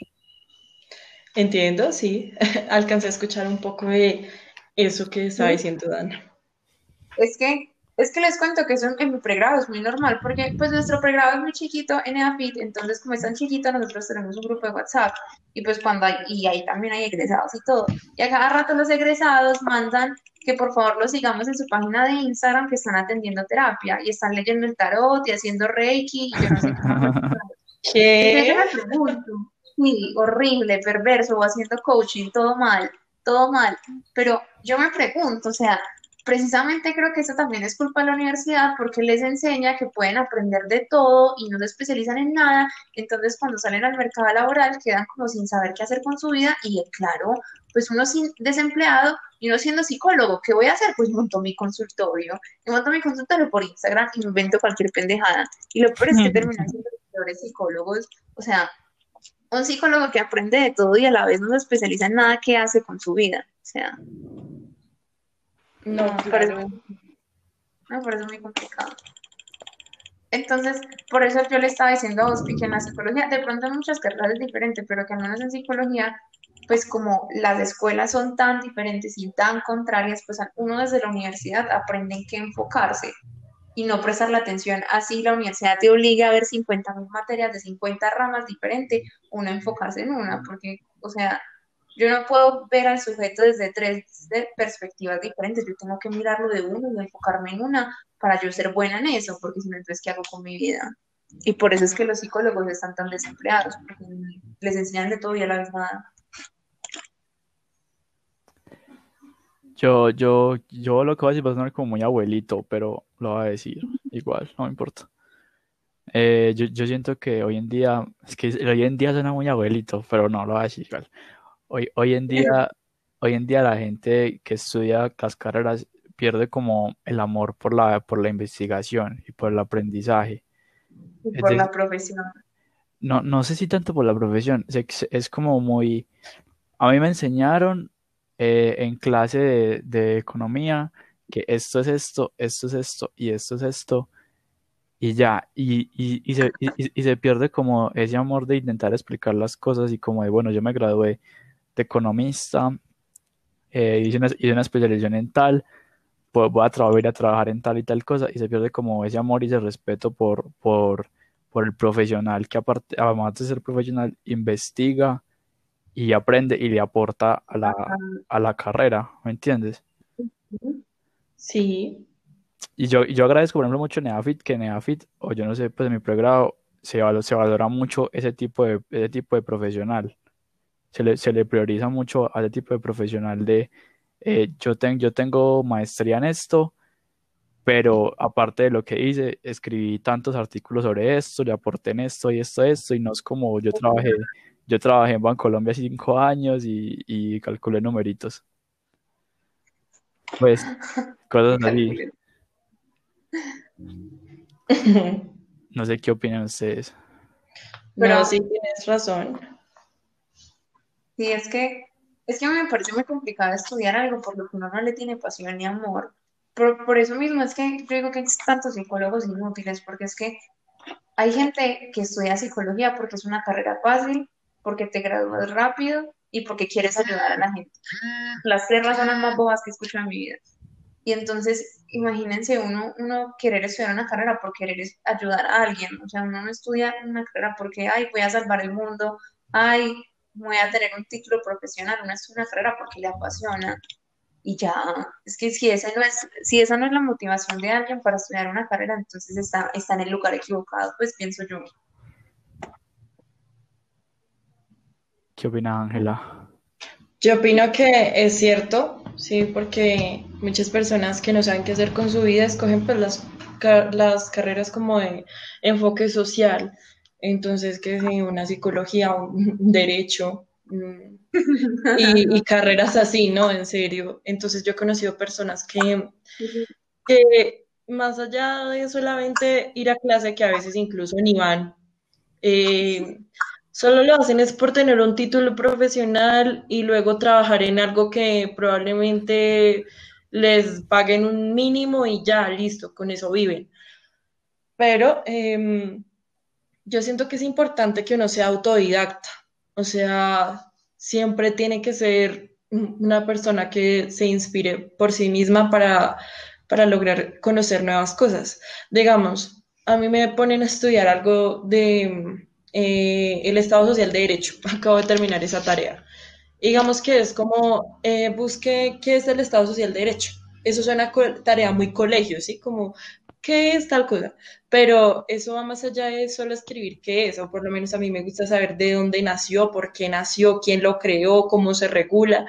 Entiendo, sí. [LAUGHS] Alcancé a escuchar un poco de eso que estaba diciendo Dana. Es que, es que les cuento que eso en mi pregrado es muy normal, porque pues nuestro pregrado es muy chiquito en EAFIT, entonces como es tan chiquito, nosotros tenemos un grupo de WhatsApp, y pues cuando hay, y ahí también hay egresados y todo, y a cada rato los egresados mandan que por favor los sigamos en su página de Instagram que están atendiendo terapia, y están leyendo el tarot y haciendo Reiki, y yo no sé qué [LAUGHS] ¿Qué? yo me pregunto, sí, horrible, perverso, o haciendo coaching, todo mal, todo mal. Pero yo me pregunto, o sea, precisamente creo que eso también es culpa de la universidad porque les enseña que pueden aprender de todo y no se especializan en nada. Entonces, cuando salen al mercado laboral, quedan como sin saber qué hacer con su vida. Y claro, pues uno sin desempleado y uno siendo psicólogo, ¿qué voy a hacer? Pues monto mi consultorio, y monto mi consultorio por Instagram y me invento cualquier pendejada. Y lo peor es que terminan siendo los peores psicólogos. O sea, un psicólogo que aprende de todo y a la vez no se especializa en nada que hace con su vida. O sea, No, me parece, claro. me parece muy complicado. Entonces, por eso yo le estaba diciendo a Ospi que en la psicología, de pronto en muchas carreras es diferente, pero que al menos en psicología, pues como las escuelas son tan diferentes y tan contrarias, pues uno desde la universidad aprende en qué enfocarse y no prestarle atención. Así la universidad te obliga a ver 50.000 materias de 50 ramas diferentes, uno enfocarse en una, porque, o sea, yo no puedo ver al sujeto desde tres perspectivas diferentes, yo tengo que mirarlo de uno y enfocarme en una para yo ser buena en eso, porque si no, entonces, ¿qué hago con mi vida? Y por eso es que los psicólogos están tan desempleados, porque les enseñan de todo y a la vez nada. Yo, yo, yo lo que voy a decir va a sonar como muy abuelito, pero lo voy a decir igual, no me importa. Eh, yo, yo siento que hoy en día, es que hoy en día suena muy abuelito, pero no lo voy a decir igual. Hoy, hoy en día, hoy en día la gente que estudia las carreras pierde como el amor por la, por la investigación y por el aprendizaje. Y por la decir, profesión. no, no sé si tanto por la profesión, es, es como muy... A mí me enseñaron eh, en clase de, de economía que esto es esto, esto es esto y esto es esto y ya, y, y, y se, y, se pierde como ese amor de intentar explicar las cosas y como de, bueno, yo me gradué de economista, eh, hice una, hice una especialización en tal, pues voy a, tra- voy a ir a trabajar en tal y tal cosa y se pierde como ese amor y ese respeto por, por, por el profesional que aparte, además de ser profesional, investiga y aprende y le aporta a la, a la carrera, ¿me entiendes? Sí, Y yo, y yo agradezco, por ejemplo, mucho Neafit, que Neafit, o yo no sé, pues en mi pregrado, se valora, se valora mucho ese tipo de, ese tipo de profesional. Se le, se le prioriza mucho a ese tipo de profesional de, eh, yo, ten- yo tengo maestría en esto, pero aparte de lo que hice, escribí tantos artículos sobre esto, le aporté en esto y esto, esto, y no es como yo trabajé, yo trabajé en Bancolombia cinco años y, y calculé numeritos. Pues, [LAUGHS] cosas así. No sé qué opinan ustedes. Pero- no, sí tienes razón. Sí, es que, es que me parece muy complicado estudiar algo por lo que uno no le tiene pasión ni amor. Por, por eso mismo es que yo digo que hay tantos psicólogos inútiles, porque es que hay gente que estudia psicología porque es una carrera fácil, porque te gradúas rápido y porque quieres ayudar a la gente. Las tres razones más bobas que he escuchado en mi vida. Y entonces, imagínense uno, uno querer estudiar una carrera por querer ayudar a alguien. O sea, uno no estudia una carrera porque, ay, voy a salvar el mundo, ay, voy a tener un título profesional. Uno estudia una carrera porque le apasiona. Y ya, es que si esa no es, si esa no es la motivación de alguien para estudiar una carrera, entonces está, está en el lugar equivocado, pues pienso yo. ¿Qué opina Ángela? Yo opino que es cierto, sí, porque muchas personas que no saben qué hacer con su vida escogen pues las, las carreras como de enfoque social. Entonces, que si una psicología, un [LAUGHS] derecho, mm, y, y [LAUGHS] carreras así, ¿no? En serio. Entonces, yo he conocido personas que, que más allá de solamente ir a clase, que a veces incluso ni van, eh, Solo lo hacen es por tener un título profesional y luego trabajar en algo que probablemente les paguen un mínimo y ya, listo, con eso viven. Pero em, yo siento que es importante que uno sea autodidacta, o sea, siempre tiene que ser una persona que se inspire por sí misma para, para lograr conocer nuevas cosas. Digamos, a mí me ponen a estudiar algo de eh, el Estado Social de Derecho. [LAUGHS] Acabo de terminar esa tarea. Digamos que es como eh, busque qué es el Estado Social de Derecho. Eso es una tarea muy colegio, ¿sí? Como, ¿qué es tal cosa? Pero eso va más allá de solo escribir qué es, o por lo menos a mí me gusta saber de dónde nació, por qué nació, quién lo creó, cómo se regula,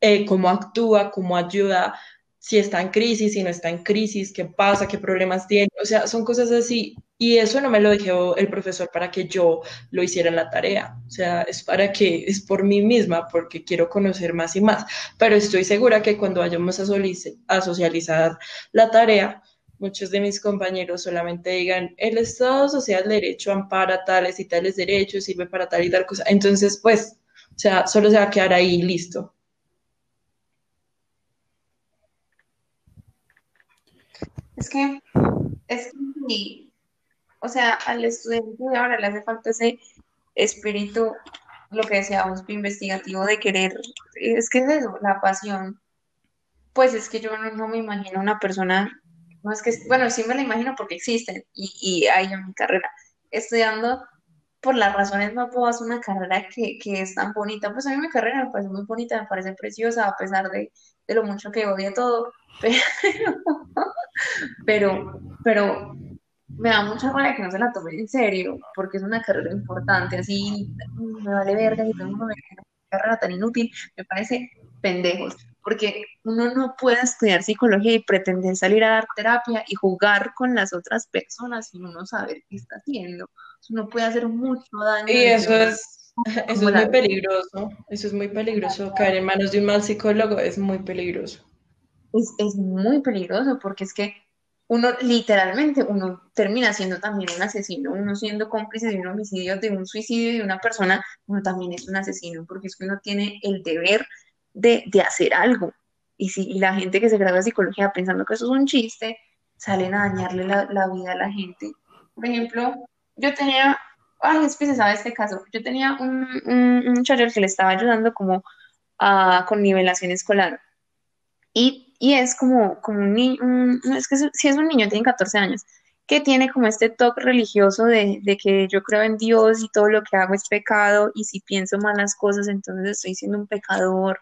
eh, cómo actúa, cómo ayuda, si está en crisis, si no está en crisis, qué pasa, qué problemas tiene. O sea, son cosas así. Y eso no me lo dejó el profesor para que yo lo hiciera en la tarea. O sea, es para que, es por mí misma, porque quiero conocer más y más. Pero estoy segura que cuando vayamos a, socializar la tarea, muchos de mis compañeros solamente digan, el Estado Social de Derecho ampara tales y tales derechos, sirve para tal y tal cosa. Entonces, pues, o sea, solo se va a quedar ahí, listo. Es que, es que, o sea, al estudiante de ahora le hace falta ese espíritu, lo que decíamos, investigativo de querer, es que es eso, la pasión. Pues es que yo no, me imagino una persona, no es que, bueno, sí me la imagino porque existen y, y hay mi carrera, estudiando por las razones más bobas una carrera que, que es tan bonita. Pues a mí mi carrera me parece muy bonita, me parece preciosa, a pesar de, de lo mucho que odio todo, [LAUGHS] pero, pero me da mucha rabia que no se la tomen en serio, porque es una carrera importante, así me vale verga y todo el mundo me "Qué carrera tan inútil, me parece pendejos. porque uno no puede estudiar psicología y pretender salir a dar terapia y jugar con las otras personas sin uno saber qué está haciendo. Uno puede hacer mucho daño. Y eso una- es, eso es muy peligroso, eso es muy peligroso. Caer en manos de un mal psicólogo es muy peligroso. es, es muy peligroso porque es que uno literalmente, uno termina siendo también un asesino, uno siendo cómplice de un homicidio, de un suicidio de una persona, uno también es un asesino porque es que uno tiene el deber de, de hacer algo. Y, si, la gente que se gradúa de psicología pensando que eso es un chiste, salen a dañarle la, la vida a la gente. Por ejemplo, yo tenía, ay, es que se sabe este caso, yo tenía un, un, un que le estaba ayudando como a, con nivelación escolar. Y, y es como, como un niño, es que si es un niño, tiene 14 años, que tiene como este toque religioso de, de que yo creo en Dios y todo lo que hago es pecado y si pienso malas cosas, entonces estoy siendo un pecador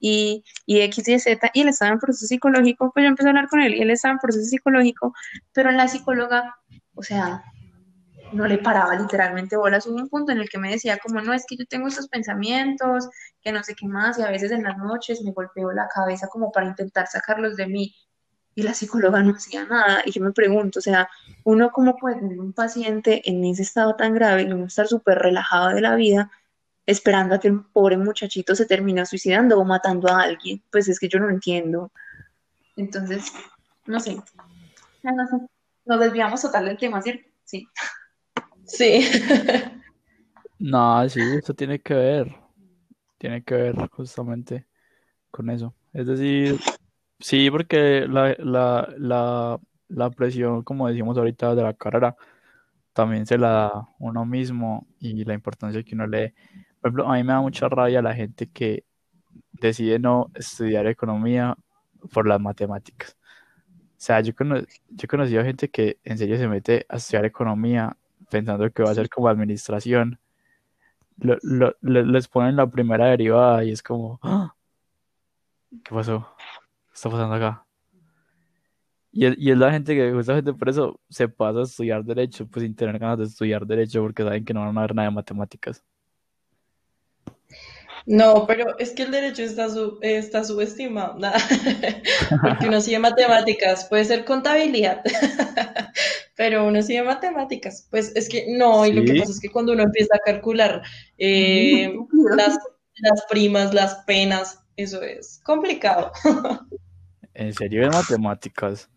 y, y X y Z, y él estaba en proceso psicológico, pues yo empecé a hablar con él y él estaba en proceso psicológico, pero la psicóloga, o sea, no le paraba literalmente bolas. Hubo un punto en el que me decía como, no, es que yo tengo estos pensamientos, que no sé qué más, y a veces en las noches me golpeo la cabeza como para intentar sacarlos de mí. Y la psicóloga no hacía nada. Y yo me pregunto, o sea, uno cómo puede tener un paciente en ese estado tan grave y uno estar súper relajado de la vida, esperando a que el pobre muchachito se termine suicidando o matando a alguien. Pues es que yo no entiendo. Entonces, no sé. Nos desviamos total del tema, ¿cierto? Sí. Sí. No, sí, eso tiene que ver. Tiene que ver justamente con eso. Es decir, sí, porque la, la, la, la presión, como decíamos ahorita, de la carrera, también se la da uno mismo y la importancia que uno lee. Por ejemplo, a mí me da mucha rabia la gente que decide no estudiar economía por las matemáticas. O sea, yo, cono- yo he conocido gente que en serio se mete a estudiar economía pensando que va a ser como administración. Lo- lo- le- les ponen la primera derivada y es como, "Ah, ¿qué pasó? ¿Qué está pasando acá? Y es, y es la gente que justamente por eso se pasa a estudiar derecho, pues sin tener ganas de estudiar derecho porque saben que no van a ver nada de matemáticas. No, pero es que el derecho está, su- está subestimado, nada. [LAUGHS] Porque uno sí de matemáticas, puede ser contabilidad, [LAUGHS] pero uno sí de matemáticas. Pues es que no, y lo que pasa es que cuando uno empieza a calcular eh, [LAUGHS] las, las primas, las penas, eso es complicado. ¿En serio de matemáticas?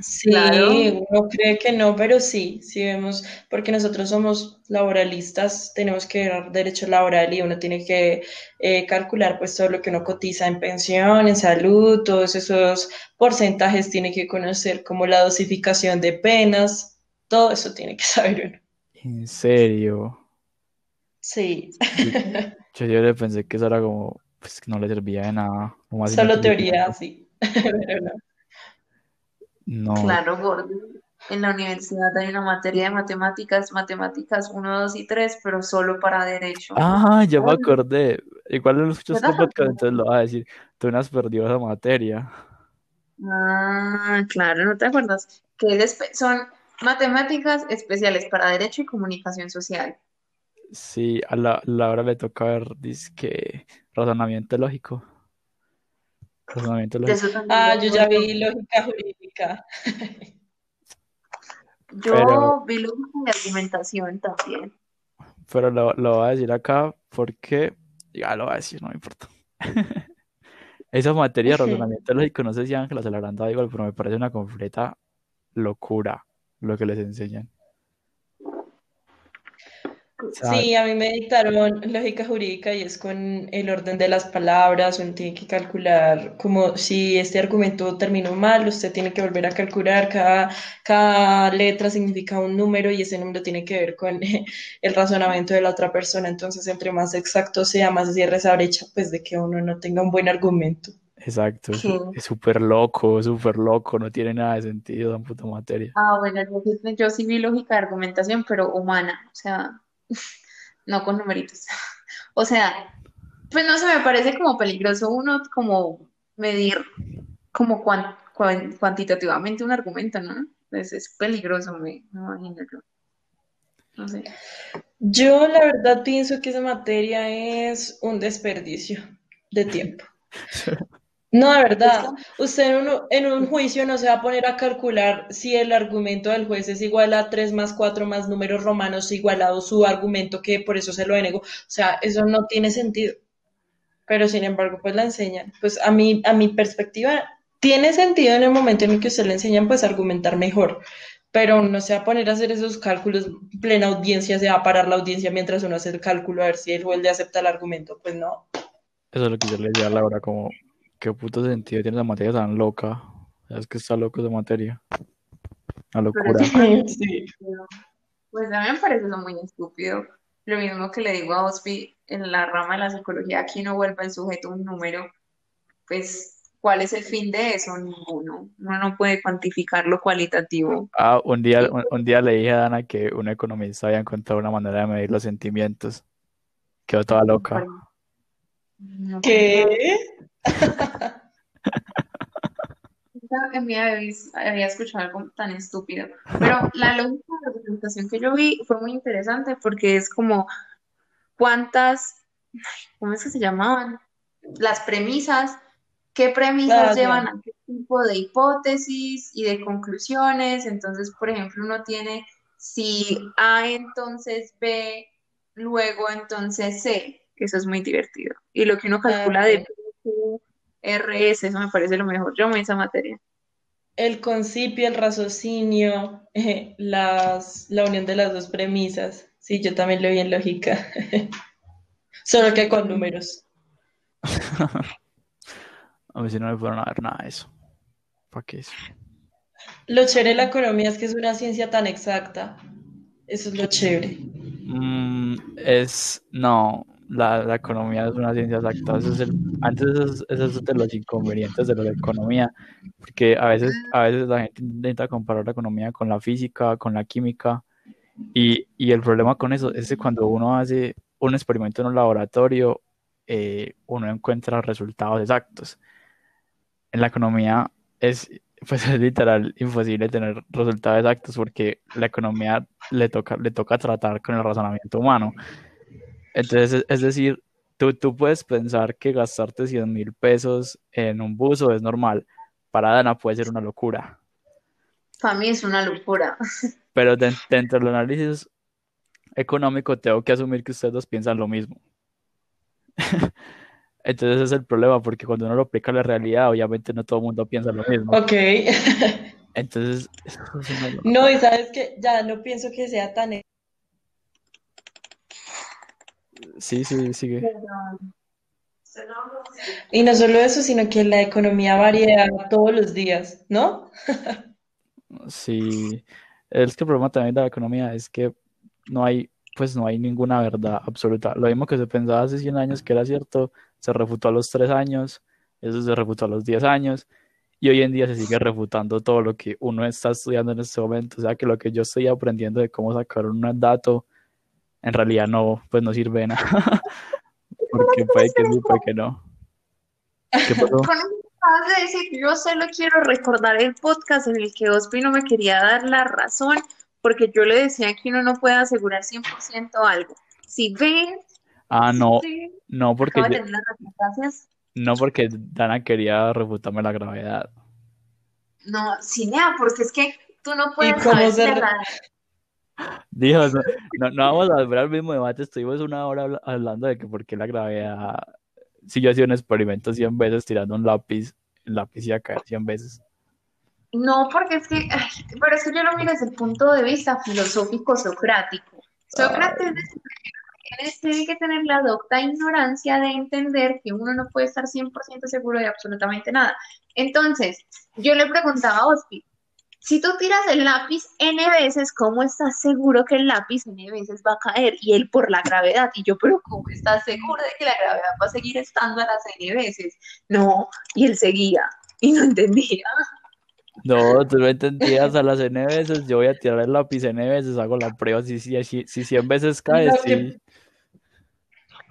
Sí, Claro. uno cree que no, pero sí, sí vemos, porque nosotros somos laboralistas, tenemos que ver derecho laboral y uno tiene que eh, calcular pues todo lo que uno cotiza en pensión, en salud, todos esos porcentajes tiene que conocer como la dosificación de penas, todo eso tiene que [LAUGHS] saber uno. ¿En serio? Sí, Yo, yo le pensé que eso era como, pues que no le servía de nada. como solo teoría, sí, [LAUGHS] pero no. No, Claro, gordo. En la universidad hay una materia de matemáticas, matemáticas 1, 2 y 3, pero solo para derecho. Ah, ya me acordé. Igual no escuchas podcast, entonces lo vas a decir. Tú no has perdido esa materia. Ah, claro, ¿no te acuerdas? Que son matemáticas especiales para derecho y comunicación social. Sí, a la, la hora le toca ver, que razonamiento lógico. Razonamiento De lógico. Ah, yo ya vi lógica jurídica. Yo Pero- vi lógica y argumentación también. Pero lo, lo voy a decir acá porque, ya lo voy a decir, no me importa. [LAUGHS] Esa materia de razonamiento lógico, no sé si Ángela se la habrán dado igual, pero me parece una completa locura lo que les enseñan. Sí, a mí me dictaron lógica jurídica y es con el orden de las palabras, uno tiene que calcular como si este argumento terminó mal, usted tiene que volver a calcular, cada, cada letra significa un número y ese número tiene que ver con [LAUGHS] el razonamiento de la otra persona, entonces entre más exacto sea, más cierre esa brecha, pues de que uno no tenga un buen argumento. exacto, es ¿Qué? es súper loco, súper loco, no tiene nada de sentido la puta materia. Ah, bueno, yo, sí- yo sí vi lógica de argumentación, pero humana, o sea, [LAUGHS] no con numeritos. [LAUGHS] O sea, pues no se me parece como peligroso uno como medir como cuan- cuan- cuantitativamente un argumento, ¿no? Pues es peligroso, me, me imagino yo. No sé. Yo la verdad pienso que esa materia es un desperdicio de tiempo. [LAUGHS] No, de verdad, usted en un, en un juicio no se va a poner a calcular si el argumento del juez es igual a 3 más 4 más números romanos igualado su argumento, que por eso se lo denego. O sea, eso no tiene sentido. Pero sin embargo, pues la enseñan. Pues a mí, a mi perspectiva, tiene sentido en el momento en el que usted le enseñan, pues argumentar mejor. Pero no se va a poner a hacer esos cálculos plena audiencia, se va a parar la audiencia mientras uno hace el cálculo a ver si el juez le acepta el argumento. Pues no. Eso es lo que yo le decía a Laura, como, ¿qué puto sentido tiene esa materia tan loca? Es que está loco esa materia. Una Pero locura. Sí. Pues a mí me parece eso muy estúpido. Lo mismo que le digo a Ospi en la rama de la psicología, aquí no vuelva el sujeto un número. Pues, ¿cuál es el fin de eso? Ninguno. Uno no puede cuantificar lo cualitativo. Ah, un día, un, un día le dije a Dana que un economista había encontrado una manera de medir los sentimientos. Quedó toda loca. ¿Qué? En mi vida había, escuchado algo tan estúpido. Pero la lógica de la representación que yo vi fue muy interesante porque es como cuántas, ¿cómo es que se llamaban? Las premisas, qué premisas llevan a qué tipo de hipótesis y de conclusiones. Entonces, por ejemplo, uno tiene si A entonces B, luego entonces C, que eso es muy divertido. Y lo que uno calcula de ok. P, Q, R, S, eso me parece lo mejor. Yo me esa materia. El concipio, el raciocinio, eh, [LAUGHS] las, la unión de las dos premisas. Sí, yo también lo vi en lógica. [LAUGHS] Solo que con números. [LAUGHS] A mí sí no me fueron a ver nada de eso. ¿Para qué eso? Lo chévere de la economía es que es una ciencia tan exacta. Eso es lo chévere. Mm, es, no, la, la economía es una ciencia exacta. Antes eso es, eso es de los inconvenientes de la economía, porque a veces, a veces la gente intenta comparar la economía con la física, con la química, y, y el problema con eso es que cuando uno hace un experimento en un laboratorio, eh, uno encuentra resultados exactos. En la economía es, pues [LAUGHS] es literal imposible tener resultados exactos porque la economía le toca, le toca tratar con el razonamiento humano. Entonces, es, es decir, tú, tú puedes pensar que gastarte 100 mil pesos en un buzo es normal. Para Dana puede ser una locura. Para mí es una locura. [LAUGHS] Pero de- dentro del análisis económico tengo que asumir que ustedes dos piensan lo mismo. [LAUGHS] Entonces ese es el problema, porque cuando uno lo aplica a la realidad, obviamente no todo el mundo piensa lo mismo. Ok. [LAUGHS] Entonces, eso es una locura. No, y sabes que ya no pienso que sea tan... Sí, sí, sigue. Y no solo eso, sino que la economía varía todos los días, ¿no? Sí, es que el problema también de la economía es que no hay, pues no hay ninguna verdad absoluta. Lo mismo que se pensaba hace 100 años que era cierto, se refutó a los 3 años, eso se refutó a los 10 años, y hoy en día se sigue refutando todo lo que uno está estudiando en este momento. O sea que lo que yo estoy aprendiendo de cómo sacar un dato, en realidad no, pues no sirve de nada. [LAUGHS] Porque puede que sí, puede que no. ¿Qué pasó? [LAUGHS] Acabas de decir, yo solo quiero recordar el podcast en el que Ospi no me quería dar la razón, porque yo le decía que uno no puede asegurar 100% algo. Si ven, Ah, no, no porque yo- la gracias. no porque Dana quería refutarme la gravedad. No, Cinea, porque es que tú no puedes saber re- la- Dios, no, vamos a volver al mismo debate. Estuvimos una hora habla- hablando de que por qué la gravedad. Si yo hacía un experimento 100 veces tirando un lápiz, el lápiz iba a caer 100 veces. No, porque es que, ay, pero es que yo lo miro desde el punto de vista filosófico socrático. Sócrates tiene que tener la docta ignorancia de entender que uno no puede estar 100% seguro de absolutamente nada. Entonces, yo le preguntaba a Ospi, si tú tiras el lápiz N veces, ¿cómo estás seguro que el lápiz N veces va a caer? Y él por la gravedad. Y yo, pero ¿cómo estás seguro de que la gravedad va a seguir estando a las N veces? No, y él seguía y no entendía. No, tú no entendías a las N veces. Yo voy a tirar el lápiz N veces, hago la prueba. Si, si, si, si 100 veces cae, sí. que-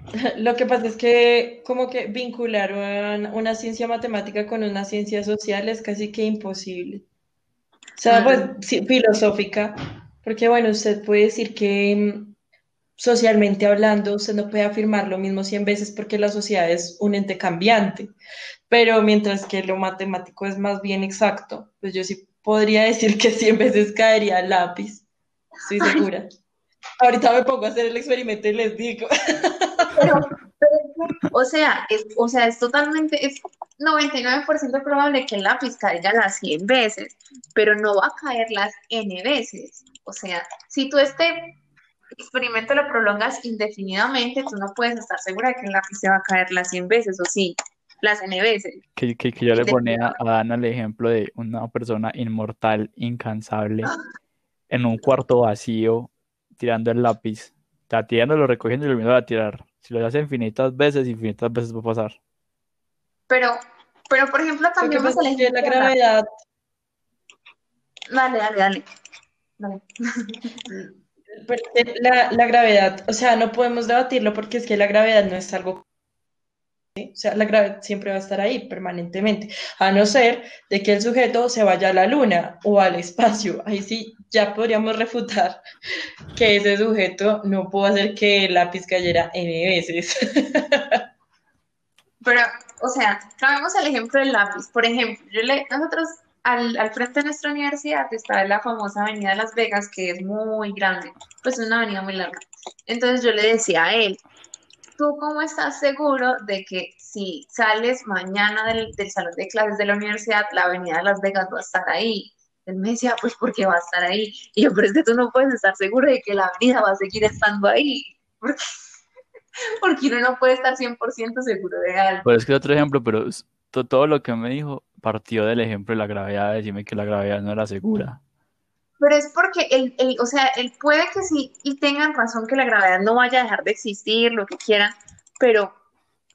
[LAUGHS] Lo que pasa es que como que vincular una, una ciencia matemática con una ciencia social es casi que imposible. O sea, pues sí, filosófica, porque bueno, usted puede decir que, mm, socialmente hablando, usted no puede afirmar lo mismo 100 veces porque la sociedad es un ente cambiante, pero mientras que lo matemático es más bien exacto, pues yo sí podría decir que 100 veces caería el lápiz, estoy segura. Ahorita me pongo a hacer el experimento y les digo. Pero, o sea, es, o sea, es totalmente, es 99% probable que el lápiz caiga las 100 veces, pero no va a caer las N veces. O sea, si tú este experimento lo prolongas indefinidamente, tú no puedes estar segura de que el lápiz se va a caer las 100 veces, o sí, las N veces. Que, que, que yo le ponía a Dana el ejemplo de una persona inmortal, incansable, en un cuarto vacío, tirando el lápiz. O sea, tirándolo, recogiendo y volviendo a tirar. Si lo hace infinitas veces, infinitas veces va a pasar. Pero, pero por ejemplo, cambiamos el ejemplo. la- gravedad, Dale, dale, dale. Dale. [LAUGHS] pero la, la gravedad, o sea, no podemos debatirlo porque es que la gravedad no es algo, ¿sí? O sea, la gravedad siempre va a estar ahí permanentemente, a no ser de que el sujeto se vaya a la luna o al espacio. Ahí sí, ya podríamos refutar que ese sujeto no pudo hacer que el lápiz cayera N veces. [LAUGHS] Pero, o sea, tomemos el ejemplo del lápiz. Por ejemplo, yo le, nosotros al, frente de nuestra universidad está la famosa Avenida Las Vegas, que es muy grande, pues es una avenida muy larga. Entonces yo le decía a él, ¿tú cómo estás seguro de que si sales mañana del, salón de clases de la universidad, la Avenida Las Vegas va a estar ahí? Él me decía, pues porque va a estar ahí. Y yo, pero es que tú no puedes estar seguro de que la avenida va a seguir estando ahí. Porque, [LAUGHS] porque uno no puede estar 100% seguro de algo. Pero es que otro ejemplo, pero todo lo que me dijo partió del ejemplo de la gravedad, de decirme que la gravedad no era segura. Pero es porque él, él- o sea, él puede que sí y tengan razón que la gravedad no vaya a dejar de existir, lo que quieran, pero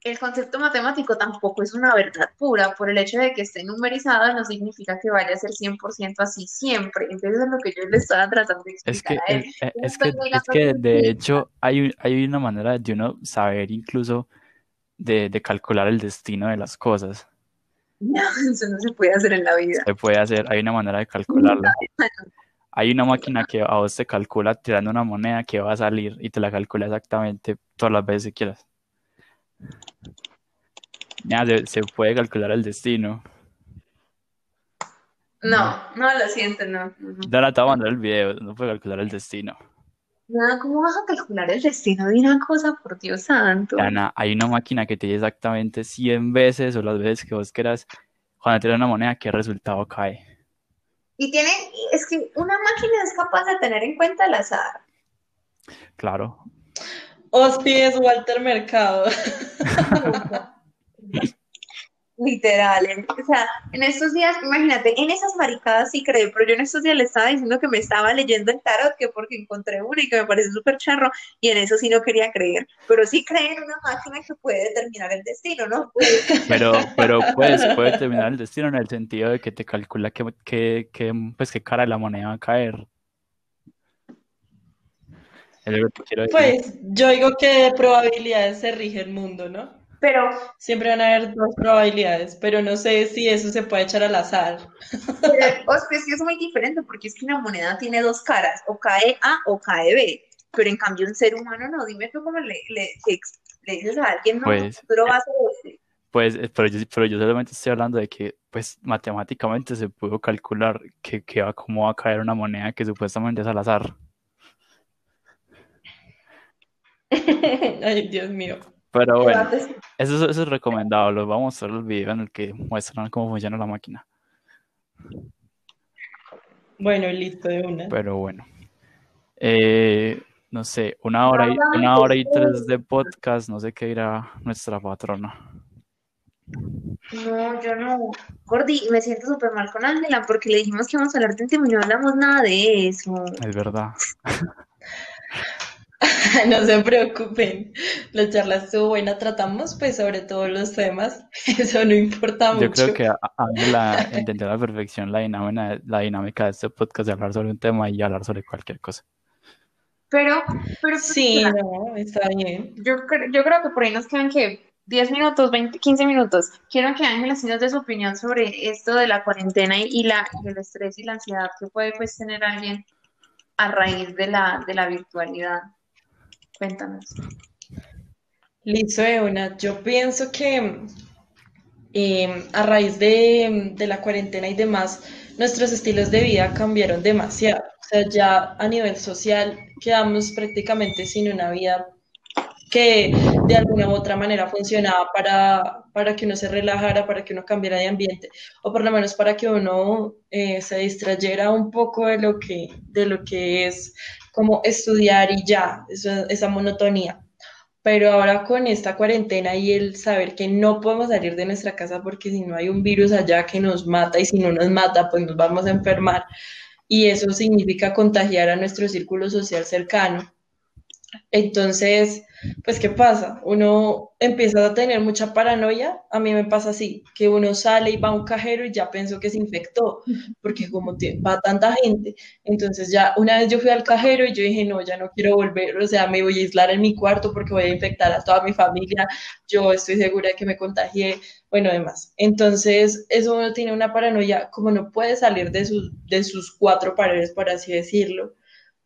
el concepto matemático tampoco es una verdad pura. Por el hecho de que esté numerizada no significa que vaya a ser 100% así siempre. Entonces es lo que yo le estaba tratando de Es explicar que, a él. es, es- es que, es que de hecho hay, hay una manera de uno saber incluso de, de calcular el destino de las cosas. No, [LAUGHS] eso no se puede hacer en la vida. Se puede hacer, hay una manera de calcularlo. [LAUGHS] Hay una máquina que a vos te calcula tirando una moneda que va a salir y te la calcula exactamente todas las veces que quieras. Ya, se, se puede calcular el destino. No, no, lo siento, no. Ya te voy a mandar el video, no puede calcular el destino. No, ¿cómo vas a calcular el destino de una cosa, por Dios santo? Ana, hay una máquina que te dice exactamente 100 veces o las veces que vos quieras, cuando tiras una moneda, qué resultado cae. Y tiene, es que una máquina es capaz de tener en cuenta el azar. Claro. Hospi es Walter Mercado. [LAUGHS] Literal, en- o sea, en estos días, imagínate, en esas maricadas sí creo, pero yo en estos días le estaba diciendo que me estaba leyendo el tarot, que porque encontré una y que me parece súper charro, y en eso sí no quería creer, pero sí creen en una máquina que puede determinar el destino, ¿no? [LAUGHS] Pero, pero pues puede terminar el destino en el sentido de que te calcula qué, qué, qué, pues, qué cara de la moneda va a caer. Es lo que quiero decir. Pues yo digo que de probabilidades se rige el mundo, ¿no? Pero, Siempre van a haber dos probabilidades, pero no sé si eso se puede echar al azar. pero [LAUGHS] o sea, es que es muy diferente, porque es que una moneda tiene dos caras, o cae A o cae B, pero en cambio un ser humano no, dime tú cómo le, le, le, le dices a alguien, no, Pues, tú lo vas a hacer este. Pues, eh, pero yo, pero yo solamente estoy hablando de que, pues, matemáticamente se pudo calcular que, que va, cómo va a caer una moneda que supuestamente es al azar. [LAUGHS] Ay, Dios mío. Pero bueno, eso, es- eso es recomendado. Los vamos a mostrar el video en el que muestran cómo funciona la máquina. Bueno, listo de una. Pero bueno. Eh, no sé, una hora y, una hora y tres de podcast, no sé qué dirá nuestra patrona. No, yo no. Gordi, me siento súper mal con Ángela porque le dijimos que íbamos a hablar de un tema y no hablamos nada de eso. Es verdad. [LAUGHS] [LAUGHS] No se preocupen, la charla estuvo buena, tratamos pues sobre todos los temas, [LAUGHS] eso no importa Yo mucho. creo que Ángela entendió [LAUGHS] a la perfección la dinámica, la dinámica de este podcast de hablar sobre un tema y hablar sobre cualquier cosa. Pero, pero pues, Sí, no, está bien. yo, yo creo que por ahí nos quedan que 10 minutos, 20, 15 minutos. Quiero que Ángela sí nos dé su opinión sobre esto de la cuarentena y, y la, y el estrés y la ansiedad que puede pues tener alguien a raíz de la, de la virtualidad. Cuéntanos. Listo, Euna. Yo pienso que eh, a raíz de la cuarentena y demás, nuestros estilos de vida cambiaron demasiado. O sea, ya a nivel social quedamos prácticamente sin una vida que de alguna u otra manera funcionaba para, para que uno se relajara, para que uno cambiara de ambiente, o por lo menos para que uno eh, se distrayera un poco de lo que, de lo que es como estudiar y ya, esa, esa monotonía. Pero ahora con esta cuarentena y el saber que no podemos salir de nuestra casa porque si no hay un virus allá que nos mata y si no nos mata, pues nos vamos a enfermar. Y eso significa contagiar a nuestro círculo social cercano. Entonces, pues, ¿qué pasa? Uno empieza a tener mucha paranoia. A mí me pasa así, que uno sale y va a un cajero y ya pensó que se infectó, porque como va tanta gente. Entonces, ya una vez yo fui al cajero y yo dije, no, ya no quiero volver, o sea, me voy a aislar en mi cuarto porque voy a infectar a toda mi familia. Yo estoy segura de que me contagié, bueno, demás. Entonces, eso uno tiene una paranoia, como no puede salir de sus, de sus cuatro paredes, por así decirlo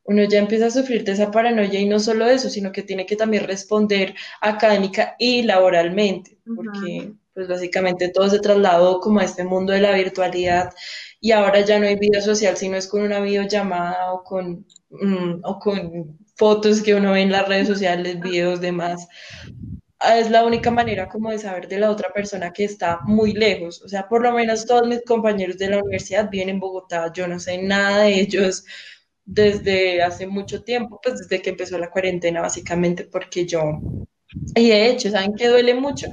uno ya empieza a sufrir de esa paranoia y no solo eso, sino que tiene que también responder académica y laboralmente, porque pues básicamente todo se trasladó como a este mundo de la virtualidad y ahora ya no hay vida social, sino es con una videollamada o con, mm, o con fotos que uno ve en las redes sociales, videos, demás. Ah, es la única manera como de saber de la otra persona que está muy lejos. O sea, por lo menos todos mis compañeros de la universidad vienen en Bogotá, yo no sé nada de ellos desde hace mucho tiempo, pues desde que empezó la cuarentena, básicamente, porque yo, y de hecho, ¿saben qué duele mucho?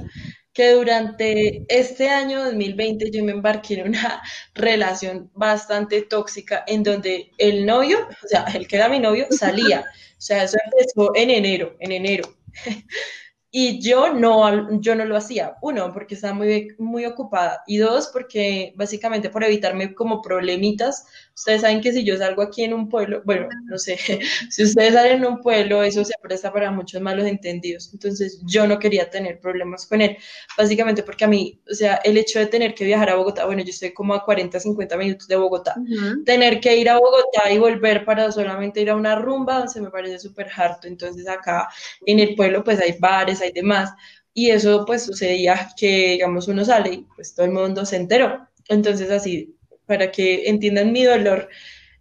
Que durante este año 2020 yo me embarqué en una [LAUGHS] relación bastante tóxica en donde el novio, o sea, el que era mi novio, salía. O sea, eso empezó en enero, en enero. [LAUGHS] Y yo no, yo no lo hacía. Uno, porque estaba muy, muy ocupada. Y dos, porque básicamente por evitarme como problemitas. Ustedes saben que si yo salgo aquí en un pueblo, bueno, no sé, [LAUGHS] si ustedes salen en un pueblo, eso se presta para muchos malos entendidos. Entonces yo no quería tener problemas con él. Básicamente porque a mí, o sea, el hecho de tener que viajar a Bogotá, bueno, yo estoy como a 40, 50 minutos de Bogotá. Tener que ir a Bogotá y volver para solamente ir a una rumba, se me parece súper harto. Entonces acá en el pueblo pues hay bares, y demás. Y eso pues sucedía que, digamos, uno sale y pues todo el mundo se enteró. Entonces así, para que entiendan mi dolor,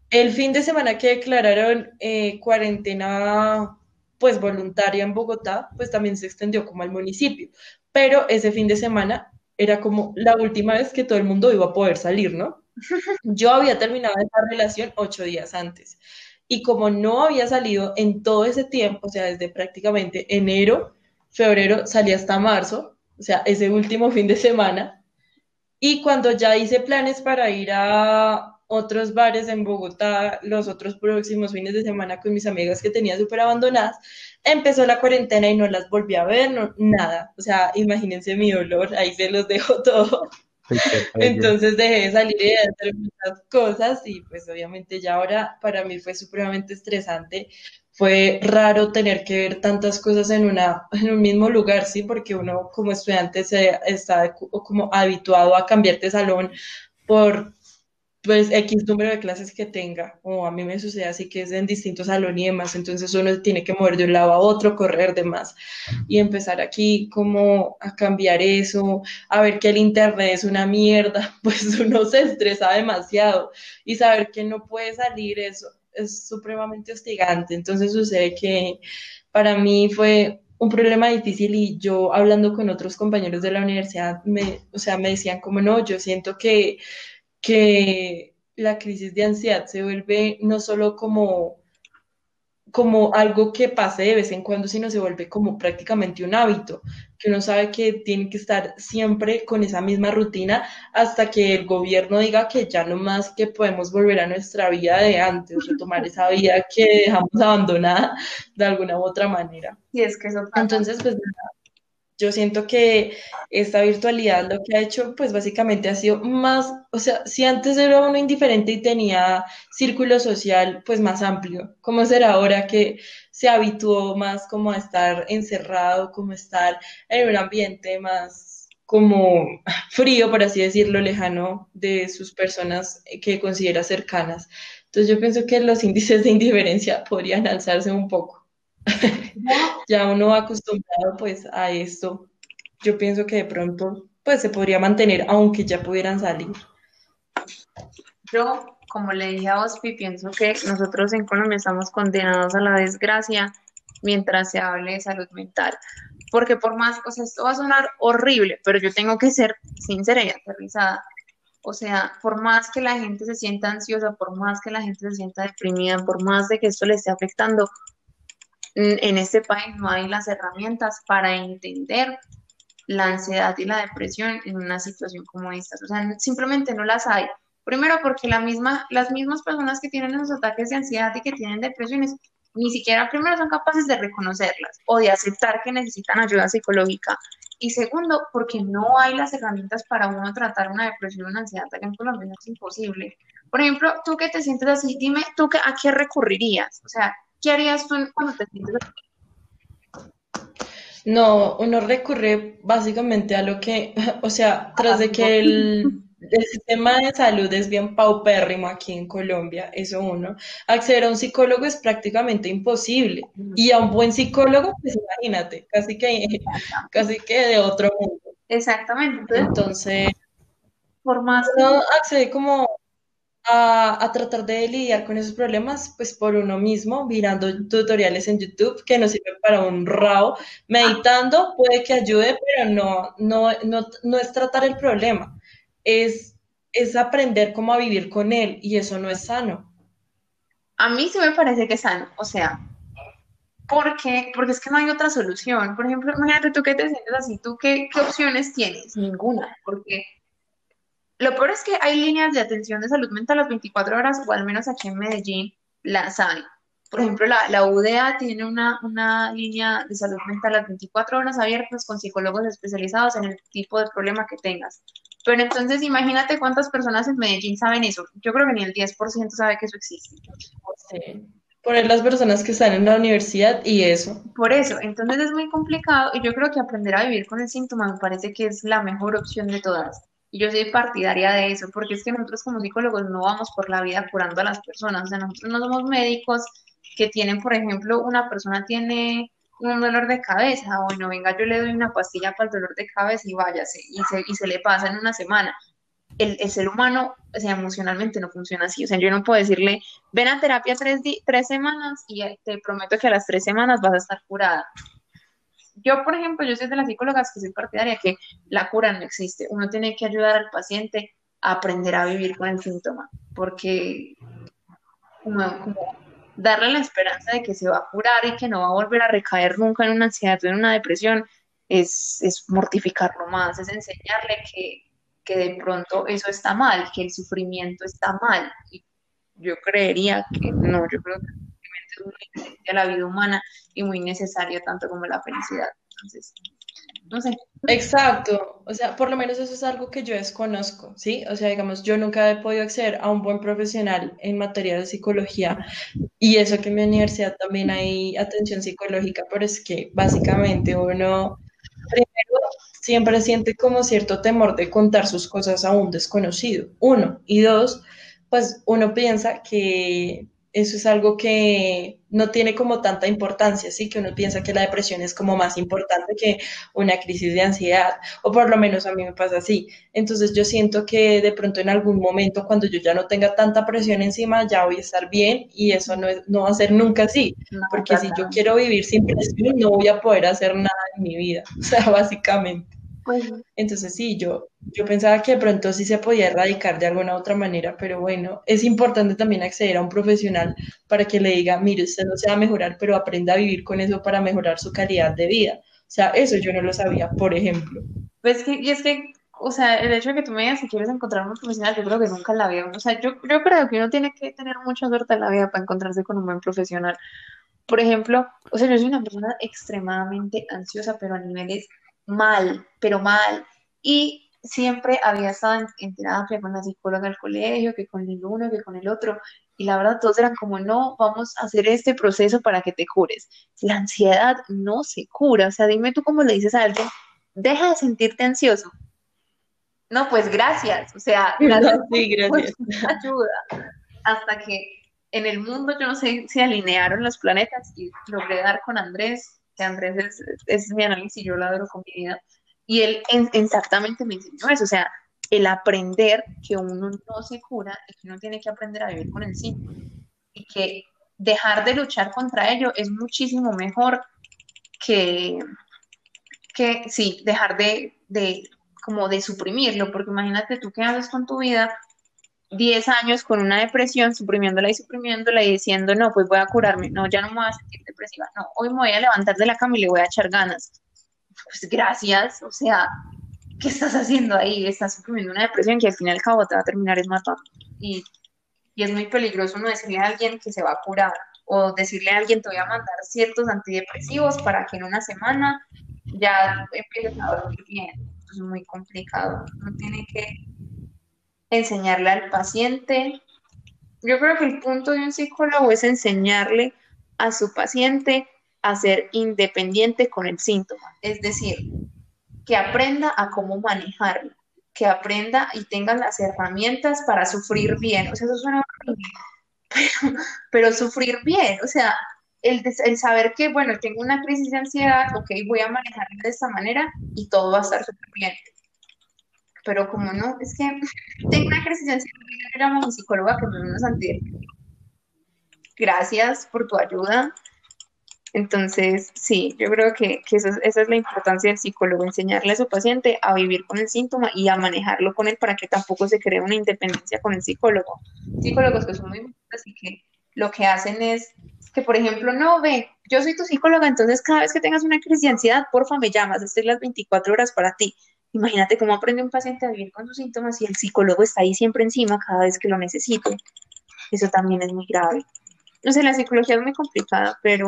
el fin de semana que declararon eh, cuarentena pues voluntaria en Bogotá, pues también se extendió como al municipio. Pero ese fin de semana era como la última vez que todo el mundo iba a poder salir, ¿no? [LAUGHS] Yo había terminado esa relación ocho días antes. Y como no había salido en todo ese tiempo, o sea, desde prácticamente enero, febrero salí hasta marzo, o sea, ese último fin de semana. Y cuando ya hice planes para ir a otros bares en Bogotá los otros próximos fines de semana con mis amigas que tenía súper abandonadas, empezó la cuarentena y no las volví a ver, no, nada. O sea, imagínense mi dolor, ahí se los dejo [LAUGHS] todo. Entonces dejé de salir y de hacer muchas cosas y pues obviamente ya ahora para mí fue supremamente estresante fue raro tener que ver tantas cosas en, una, en un mismo lugar, ¿sí? Porque uno como estudiante se está como habituado a cambiar de salón por pues X número de clases que tenga, o a mí me sucede así que es en distintos salones y demás, entonces uno tiene que mover de un lado a otro, correr demás, y empezar aquí como a cambiar eso, a ver que el internet es una mierda, [LAUGHS] pues uno se estresa demasiado, y saber que no puede salir eso es supremamente hostigante. Entonces sucede que para mí fue un problema difícil y yo hablando con otros compañeros de la universidad, me, o sea, me decían como no, yo siento que, que la crisis de ansiedad se vuelve no solo como como algo que pase de vez en cuando, sino se vuelve como prácticamente un hábito, que uno sabe que tiene que estar siempre con esa misma rutina hasta que el gobierno diga que ya no más que podemos volver a nuestra vida de antes, retomar esa vida que dejamos abandonada de alguna u otra manera. Y es que eso Entonces, pues yo siento que esta virtualidad lo que ha hecho, pues básicamente ha sido más, o sea, si antes era uno indiferente y tenía círculo social, pues más amplio, ¿cómo será ahora que se habituó más como a estar encerrado, como estar en un ambiente más como frío, por así decirlo, lejano de sus personas que considera cercanas? Entonces yo pienso que los [LAUGHS] índices de indiferencia podrían alzarse un poco. [LAUGHS] ya uno acostumbrado pues a esto. Yo pienso que de pronto pues se podría mantener aunque ya pudieran salir. Yo, como le dije a Ospi, pienso que nosotros en Colombia estamos condenados a la desgracia mientras se hable de salud mental. Porque por más, o sea, esto va a sonar horrible, pero yo tengo que ser sincera y aterrizada. O sea, por más que la gente se sienta ansiosa, por más que la gente se sienta deprimida, por más de que esto le esté afectando, en este país no hay las herramientas para entender la ansiedad y la depresión en una situación como esta. O sea, simplemente no las hay. Primero porque la misma, las mismas personas que tienen esos ataques de ansiedad y que tienen depresiones, ni siquiera primero son capaces de reconocerlas o de aceptar que necesitan ayuda psicológica. Y segundo, porque no hay las herramientas para uno tratar una depresión o una ansiedad que en Colombia es imposible. Por ejemplo, tú que te sientes así, dime tú que, a qué recurrirías. O sea, ¿qué harías tú cuando te sientes así? No, uno recurre básicamente a lo que, [LAUGHS] o sea, tras de que el, el sistema de salud es bien paupérrimo aquí en Colombia, eso uno. Acceder a un psicólogo es prácticamente imposible. Y a un buen psicólogo, pues imagínate, casi que, casi que de otro mundo. Exactamente. Entonces, por más uno accede como a, a, tratar de lidiar con esos problemas, pues por uno mismo, mirando tutoriales en YouTube que nos sirven para un rao, meditando puede que ayude, pero no, no, no, no es tratar el problema es, es aprender cómo a vivir con él y eso no es sano. A mí sí me parece que es sano, o sea, porque, porque es que no hay otra solución. Por ejemplo, imagínate tú que te sientes así, ¿tú qué, qué opciones tienes? Ninguna, porque lo peor es que hay líneas de atención de salud mental las 24 horas, o al menos aquí en Medellín las hay. Por ejemplo, la, la UDA tiene una, una línea de salud mental las 24 horas abiertas con psicólogos especializados en el tipo de problema que tengas. Pero entonces imagínate cuántas personas en Medellín saben eso. Yo creo que ni el 10% sabe que eso existe. Sí. Por las personas que están en la universidad y eso. Por eso, entonces es muy complicado y yo creo que aprender a vivir con el síntoma me parece que es la mejor opción de todas. Y yo soy partidaria de eso, porque es que nosotros como psicólogos no vamos por la vida curando a las personas. O sea, nosotros no somos médicos que tienen, por ejemplo, una persona tiene un dolor de cabeza, bueno, venga, yo le doy una pastilla para el dolor de cabeza y váyase, y se, y se le pasa en una semana. El, ser humano, o sea, emocionalmente no funciona así. O sea, yo no puedo decirle, ven a terapia tres, tres semanas y te prometo que a las tres semanas vas a estar curada. Yo, por ejemplo, yo soy de las psicólogas que soy partidaria que la cura no existe. Uno tiene que ayudar al paciente a aprender a vivir con el síntoma, porque como darle la esperanza de que se va a curar y que no va a volver a recaer nunca en una ansiedad o en una depresión, es, es mortificarlo más, es enseñarle que, que, de pronto eso está mal, que el sufrimiento está mal. Y yo creería que no, yo creo que es muy a la vida humana y muy necesario tanto como la felicidad. Entonces, no sé. Exacto, o sea, por lo menos eso es algo que yo desconozco, ¿sí? O sea, digamos, yo nunca he podido acceder a un buen profesional en materia de psicología y eso que en mi universidad también hay atención psicológica, pero es que básicamente uno, primero, siempre siente como cierto temor de contar sus cosas a un desconocido, uno, y dos, pues uno piensa que eso es algo que no tiene como tanta importancia, ¿sí? Que uno piensa que la depresión es como más importante que una crisis de ansiedad, o por lo menos a mí me pasa así. Entonces yo siento que de pronto en algún momento, cuando yo ya no tenga tanta presión encima, ya voy a estar bien y eso no, es, no va a ser nunca así, porque si yo quiero vivir sin presión, no voy a poder hacer nada en mi vida, [LAUGHS] o sea, básicamente. Entonces sí, yo, yo pensaba que de pronto sí se podía erradicar de alguna otra manera, pero bueno, es importante también acceder a un profesional para que le diga, mire, usted no se va a mejorar, pero aprenda a vivir con eso para mejorar su calidad de vida. O sea, eso yo no lo sabía, por ejemplo. Pues que, y es que, o sea, el hecho de que tú me digas si quieres encontrar un profesional, yo creo que nunca la vida, o sea, yo, yo creo que uno tiene que tener mucha suerte en la vida para encontrarse con un buen profesional. Por ejemplo, o sea, yo soy una persona extremadamente ansiosa, pero a niveles mal, pero mal. Y siempre había estado en, terapia con la psicóloga del colegio, que con el uno, que con el otro. Y la verdad, todos eran como, no, vamos a hacer este proceso para que te cures. La ansiedad no se cura. O sea, dime tú cómo le dices a alguien, deja de sentirte ansioso. No, pues gracias. O sea, gracias. sí, gracias. [LAUGHS] ayuda. Hasta que en el mundo yo no sé si alinearon los planetas y logré dar con Andrés, que Andrés es, es mi análisis, yo lo adoro con mi vida, y él en- exactamente me enseñó eso, o sea, el aprender que uno no se cura y que uno tiene que aprender a vivir con el síntoma y que dejar de luchar contra ello es muchísimo mejor que, que sí, dejar de, de como de suprimirlo, porque imagínate tú qué haces con tu vida 10 años con una depresión, suprimiéndola y suprimiéndola y diciendo, no, pues voy a curarme, no, ya no me voy a sentir depresiva, no, hoy me voy a levantar de la cama y le voy a echar ganas. Pues gracias, o sea, ¿qué estás haciendo ahí? Estás suprimiendo una depresión que al fin y al cabo te va a terminar es matando. Y, y es muy peligroso no decirle a alguien que se va a curar o decirle a alguien te voy a mandar ciertos antidepresivos para que en una semana ya empieces a dormir bien. Es muy complicado. Uno tiene que enseñarle al paciente. Yo creo que el punto de un psicólogo es enseñarle a su paciente a ser independiente con el síntoma, es decir, que aprenda a cómo manejarlo, que aprenda y tenga las herramientas para sufrir bien. O sea, eso suena horrible, pero, pero sufrir bien, o sea, el, el saber que, bueno, tengo una crisis de ansiedad, ok, voy a manejarla de esta manera y todo va a estar súper bien. Pero como no, es que [LAUGHS] tengo una crisis yo llamo a mi psicóloga que me antidepresivos. Gracias por tu ayuda. Entonces, sí, yo creo que, que eso es- esa es la importancia del psicólogo, enseñarle a su paciente a vivir con el síntoma y a manejarlo con él para que tampoco se cree una independencia con el psicólogo. Psicólogos que son muy buenos y que lo que hacen es que, por ejemplo, no, ve, yo soy tu psicóloga, entonces cada vez que tengas una crisis de ansiedad, porfa, me llamas, estoy las 24 horas para ti. Imagínate cómo aprende un paciente a vivir con sus síntomas y el psicólogo está ahí siempre encima cada vez que lo necesite. Eso también es muy grave. No sé, la psicología es muy complicada, pero,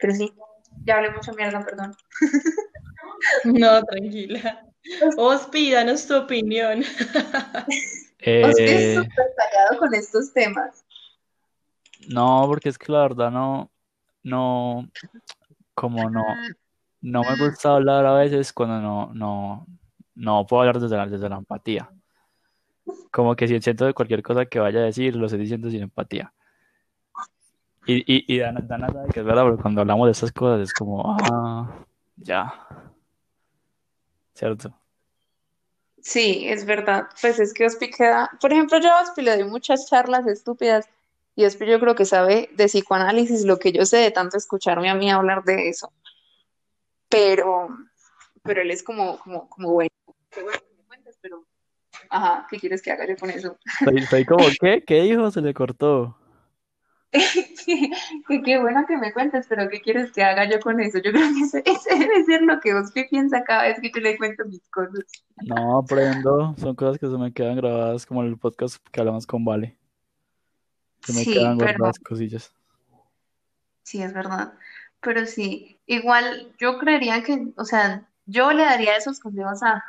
pero sí, ya hablé mucha mierda, perdón. [LAUGHS] No, tranquila. Ospi, danos tu opinión. [LAUGHS] Os es Eh, súper tallado con estos temas. no, porque es que la verdad no, no, como no, no me gusta hablar a veces cuando no, no, no puedo hablar desde la, desde la empatía. Como que si siento de cualquier cosa que vaya a decir, lo estoy diciendo sin empatía. Y, y, y Dana, Dana sabe que es verdad, porque cuando hablamos de estas cosas es como, ah, ya. ¿Cierto? Sí, es verdad. Pues es que Ospi queda, por ejemplo, yo a Ospi le doy muchas charlas estúpidas y Ospi yo creo que sabe de psicoanálisis lo que yo sé de tanto escucharme a mí hablar de eso. Pero, pero él es como, como, como bueno. Qué bueno que me cuentes, pero, ajá, ¿qué quieres que haga yo con eso? Estoy, estoy como, ¿qué? ¿Qué dijo? Se le cortó. Que [LAUGHS] qué bueno que me cuentes, pero ¿qué quieres que haga yo con eso? Yo creo que ese, ese debe ser lo que Ospi piensa cada vez que yo le cuento mis cosas. No, aprendo. Son cosas que se me quedan grabadas, como en el podcast que hablamos con Vale. Se me Sí, quedan pero guardadas cosillas. sí, es verdad. Pero sí, igual yo creería que, o sea, yo le daría esos consejos a,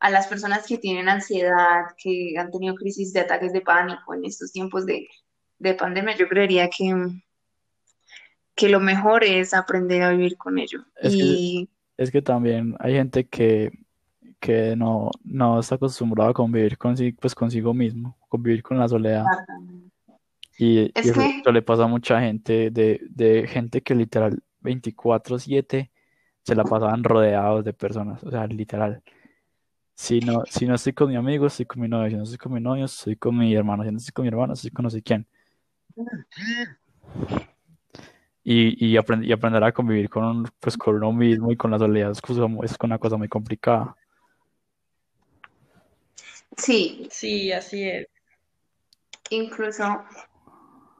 a las personas que tienen ansiedad, que han tenido crisis de ataques de pánico en estos tiempos de, de pandemia. Yo creería que, que lo mejor es aprender a vivir con ello. Es que, Y es que también hay gente que, que no, no está acostumbrada a convivir consigo, pues consigo mismo, convivir con la soledad. Y, y es eso, que, eso le pasa a mucha gente, de, de gente que literal 24/7 se la pasaban rodeados de personas, o sea, literal. Si no, si no estoy con mi amigo, estoy con mi novio. Si no estoy con mi novio, estoy con mi hermano. Si no estoy con mi hermano, estoy con no sé quién. Y, y, aprend- y aprender a convivir con, un- pues, con uno mismo y con la soledad es, es una cosa muy complicada. sí, Sí, así es. incluso,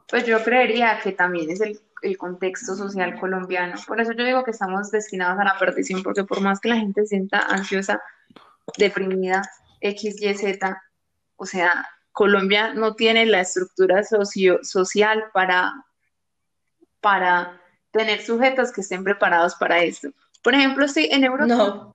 pues yo creería que también es el, el contexto social colombiano. Por eso yo digo que estamos destinados a la perdición, porque por más que la gente sienta ansiosa, deprimida, X, Y, Z, o sea, Colombia no tiene la estructura socio social para, para tener sujetos que estén preparados para esto. Por ejemplo, sí, en Europa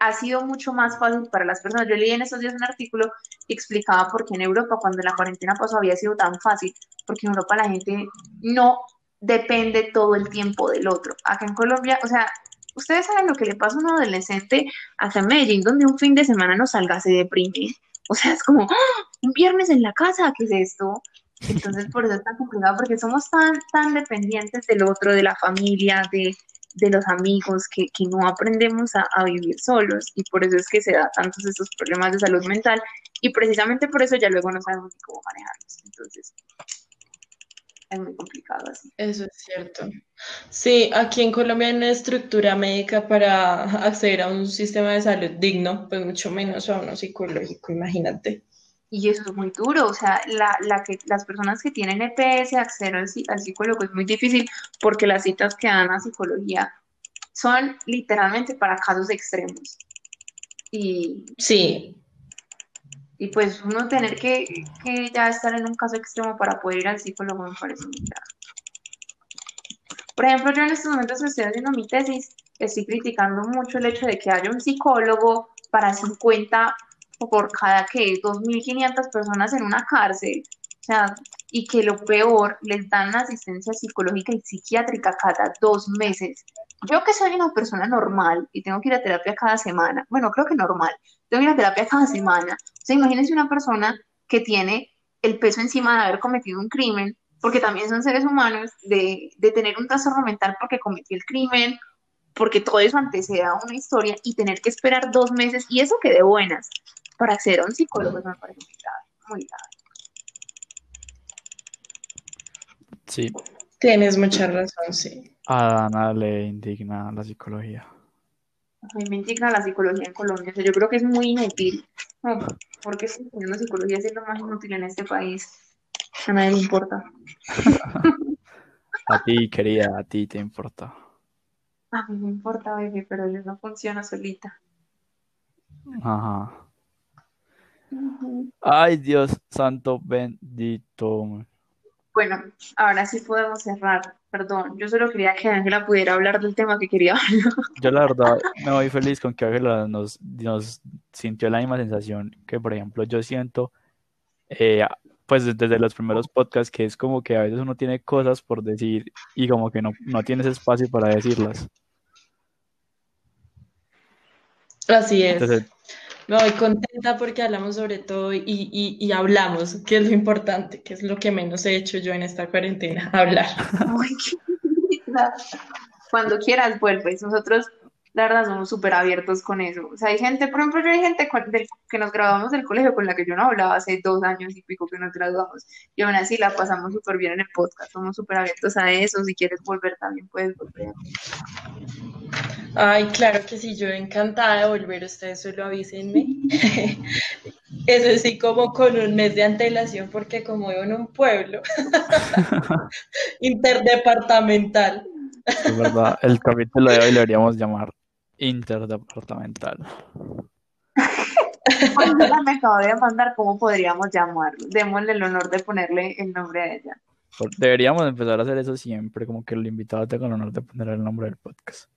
ha sido mucho más fácil para las personas. Yo leí en esos días un artículo que explicaba por qué en Europa, cuando la cuarentena pasó, había sido tan fácil, porque en Europa la gente no depende todo el tiempo del otro. Acá en Colombia, o sea, ustedes saben lo que le pasa a un adolescente acá Medellín, donde un fin de semana no salga, se deprime. O sea, es como, ¡ah! un viernes en la casa, ¿qué es esto? Entonces, por eso es tan complicado, porque somos tan, tan dependientes del otro, de la familia, de, de los amigos, que, que no aprendemos a, a, vivir solos y por eso es que se da tantos estos problemas de salud mental y precisamente por eso ya luego no sabemos ni cómo manejarlos. Entonces, es muy complicado así. Eso es cierto. Sí, aquí en Colombia hay una estructura médica para acceder a un sistema de salud digno, pues mucho menos a uno psicológico, imagínate. Y eso es muy duro, o sea, la, la que, las personas que tienen EPS acceder al, al psicólogo es muy difícil porque las citas que dan a psicología son literalmente para casos extremos. Y, sí. Y pues uno tener que, que, ya estar en un caso extremo para poder ir al psicólogo me parece muy grave. Por ejemplo, yo en estos momentos que estoy haciendo mi tesis, estoy criticando mucho el hecho de que haya un psicólogo para 50 o por cada que 2.500 personas en una cárcel. O sea, y que lo peor, les dan asistencia psicológica y psiquiátrica cada dos meses. Yo que soy una persona normal y tengo que ir a terapia cada semana, bueno, creo que normal, tengo que ir a terapia cada semana. O sea, imagínense una persona que tiene el peso encima de haber cometido un crimen, porque también son seres humanos, de, de tener un trastorno mental porque cometió el crimen, porque todo eso antecede a una historia y tener que esperar dos meses, y eso que de buenas, para ser un psicólogo me parece muy grave, muy grave. Sí. Tienes mucha razón, sí. A Dana le indigna la psicología. A mí me indigna la psicología en Colombia. O sea, yo creo que es muy inútil. No, porque estudiando psicología es lo más inútil en este país. A nadie le importa. [LAUGHS] a ti, querida, a ti te importa. A mí me importa, baby, pero yo no funciona solita. Ajá. Uh -huh. Ay, Dios santo bendito. Bueno, ahora sí podemos cerrar. Perdón, yo solo quería que Ángela pudiera hablar del tema que quería hablar. Yo la verdad me voy feliz con que Ángela nos, nos sintió la misma sensación que, por ejemplo, yo siento, eh, pues desde los primeros podcasts, que es como que a veces uno tiene cosas por decir y como que no, no tienes espacio para decirlas. Así es. Entonces, me voy contenta porque hablamos sobre todo y, y, y, hablamos, que es lo importante, que es lo que menos he hecho yo en esta cuarentena, [LAUGHS] hablar. Cuando quieras vuelves. Nosotros, la verdad, somos súper abiertos con eso. O sea, hay gente, por ejemplo, yo hay gente que nos graduamos del colegio con la que yo no hablaba hace dos años y pico que nos graduamos. Y aún así la pasamos súper bien en el podcast. Somos súper abiertos a eso. Si quieres volver también puedes volver. Ay, claro que sí, yo encantada de volver, ustedes solo avísenme. [LAUGHS] Eso sí, como con un mes de antelación, porque como vivo en un pueblo [LAUGHS] interdepartamental. Es verdad, el capítulo de hoy lo deberíamos llamar interdepartamental. me acabo de mandar cómo podríamos llamarlo. Démosle el honor de ponerle el nombre a ella. Deberíamos empezar a hacer eso siempre, como que el invitado tenga el honor de poner el nombre del podcast.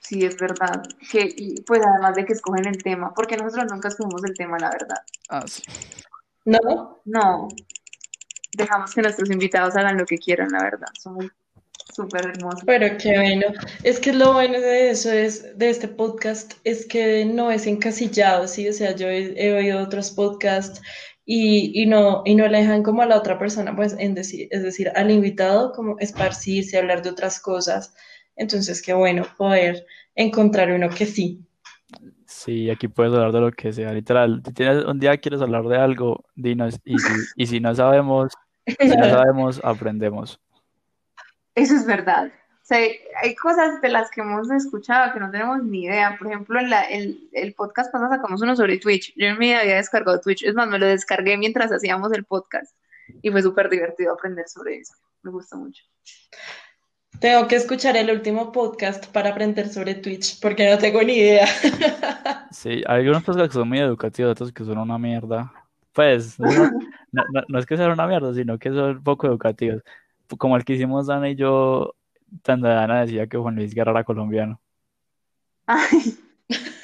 Sí, es verdad. Que, y pues además de que escogen el tema, porque nosotros nunca escogimos el tema, la verdad. Ah, sí. ¿No? No. Dejamos que nuestros invitados hagan lo que quieran, la verdad. Somos súper hermosos. Pero qué bueno. Es que lo bueno de eso es, de este podcast, es que no es encasillado, ¿sí? O sea, yo he, he oído otros podcasts y, y, no, y no le dejan como a la otra persona, pues, en decir, es decir, al invitado como esparcirse, hablar de otras cosas. Entonces, qué bueno poder encontrar uno que sí. Sí, aquí puedes hablar de lo que sea, literal. Si tienes, un día quieres hablar de algo, dinos. Y si, y si no sabemos, si no sabemos, [LAUGHS] aprendemos. Eso es verdad. O sea, hay cosas de las que hemos escuchado que no tenemos ni idea. Por ejemplo, en la, el, el podcast pasado sacamos uno sobre Twitch. Yo en mi vida había descargado Twitch. Es más, me lo descargué mientras hacíamos el podcast. Y fue súper divertido aprender sobre eso. Me gustó mucho. Tengo que escuchar el último podcast para aprender sobre Twitch, porque no tengo ni idea. [LAUGHS] Sí, hay algunos podcasts que son muy educativos, otros que son una mierda. Pues, no, no, no, es que sean una mierda, sino que son poco educativos. Como el que hicimos Dana y yo, cuando Dana decía que Juan Luis Guerra era colombiano. Ay. [LAUGHS]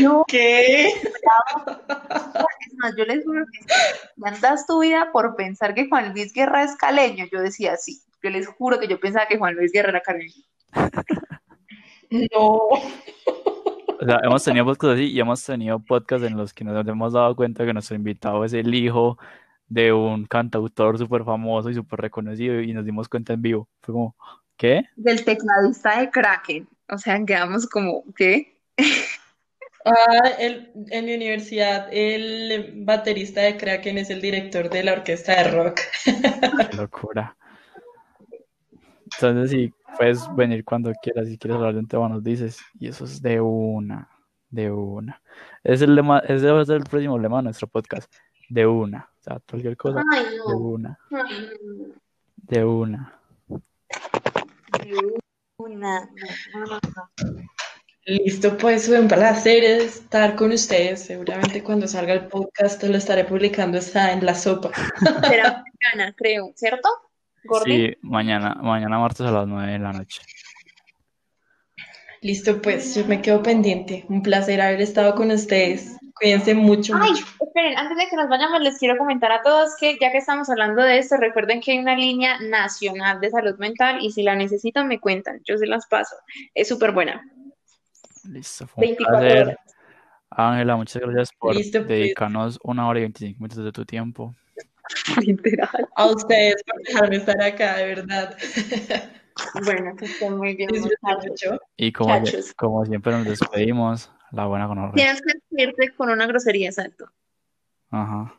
No. ¿Qué? Es más, yo les juro que si andas tu vida por pensar que Juan Luis Guerra es caleño, yo decía sí. Yo les juro que yo pensaba que Juan Luis Guerra era caleño. [LAUGHS] No. O sea, hemos tenido podcasts así y hemos tenido podcasts en los que nos hemos dado cuenta que nuestro invitado es el hijo de un cantautor súper famoso y súper reconocido y nos dimos cuenta en vivo. Fue como, ¿qué? Del tecladista de Kraken. O sea, quedamos como, ¿qué? Ah, el- en mi universidad, el baterista de Kraken es el director de la orquesta de rock. Qué locura. Entonces, sí, puedes venir cuando quieras. Si quieres hablar de un tema, nos dices. Y eso es de una, de una. Es el lema, ese va a ser el próximo lema de nuestro podcast. De una. O sea, cualquier cosa, Ay, de no. una, Ay, de una. no. Una, no, no. Listo, pues fue un placer estar con ustedes. Seguramente cuando salga el podcast lo estaré publicando está en la sopa. Será mañana, creo, ¿cierto? Gordi. Sí, mañana, mañana martes a las 9 de la noche. Listo, pues yo me quedo pendiente. Un placer haber estado con ustedes. Cuídense mucho, Ay, mucho. esperen, antes de que nos vayamos, les quiero comentar a todos que ya que estamos hablando de esto, recuerden que hay una línea nacional de salud mental y si la necesitan me cuentan, yo se las paso. Es súper buena. Listo, fue un 24 placer. horas. Ángela, muchas gracias por Listo, pues. dedicarnos una hora y 25 minutos de tu tiempo. [LAUGHS] Literal. A ustedes por dejarme estar acá, de verdad. Bueno, que estén muy bien, mucho. Y como, siempre nos despedimos, la buena con Tienes que decirte con una grosería, exacto. Ajá.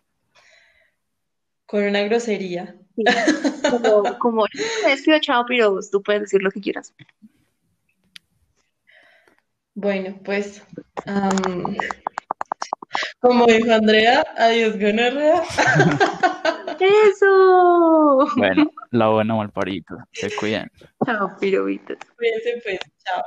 Con una grosería. Sí. Como, como despido, chao, pero tú puedes decir lo que quieras. Bueno, pues, como dijo Andrea, adiós, gonorrea. [LAUGHS] ¡Eso! Bueno, la buena malparito. Se cuidan. Chao, pirobitos. Cuídense, pues, chao.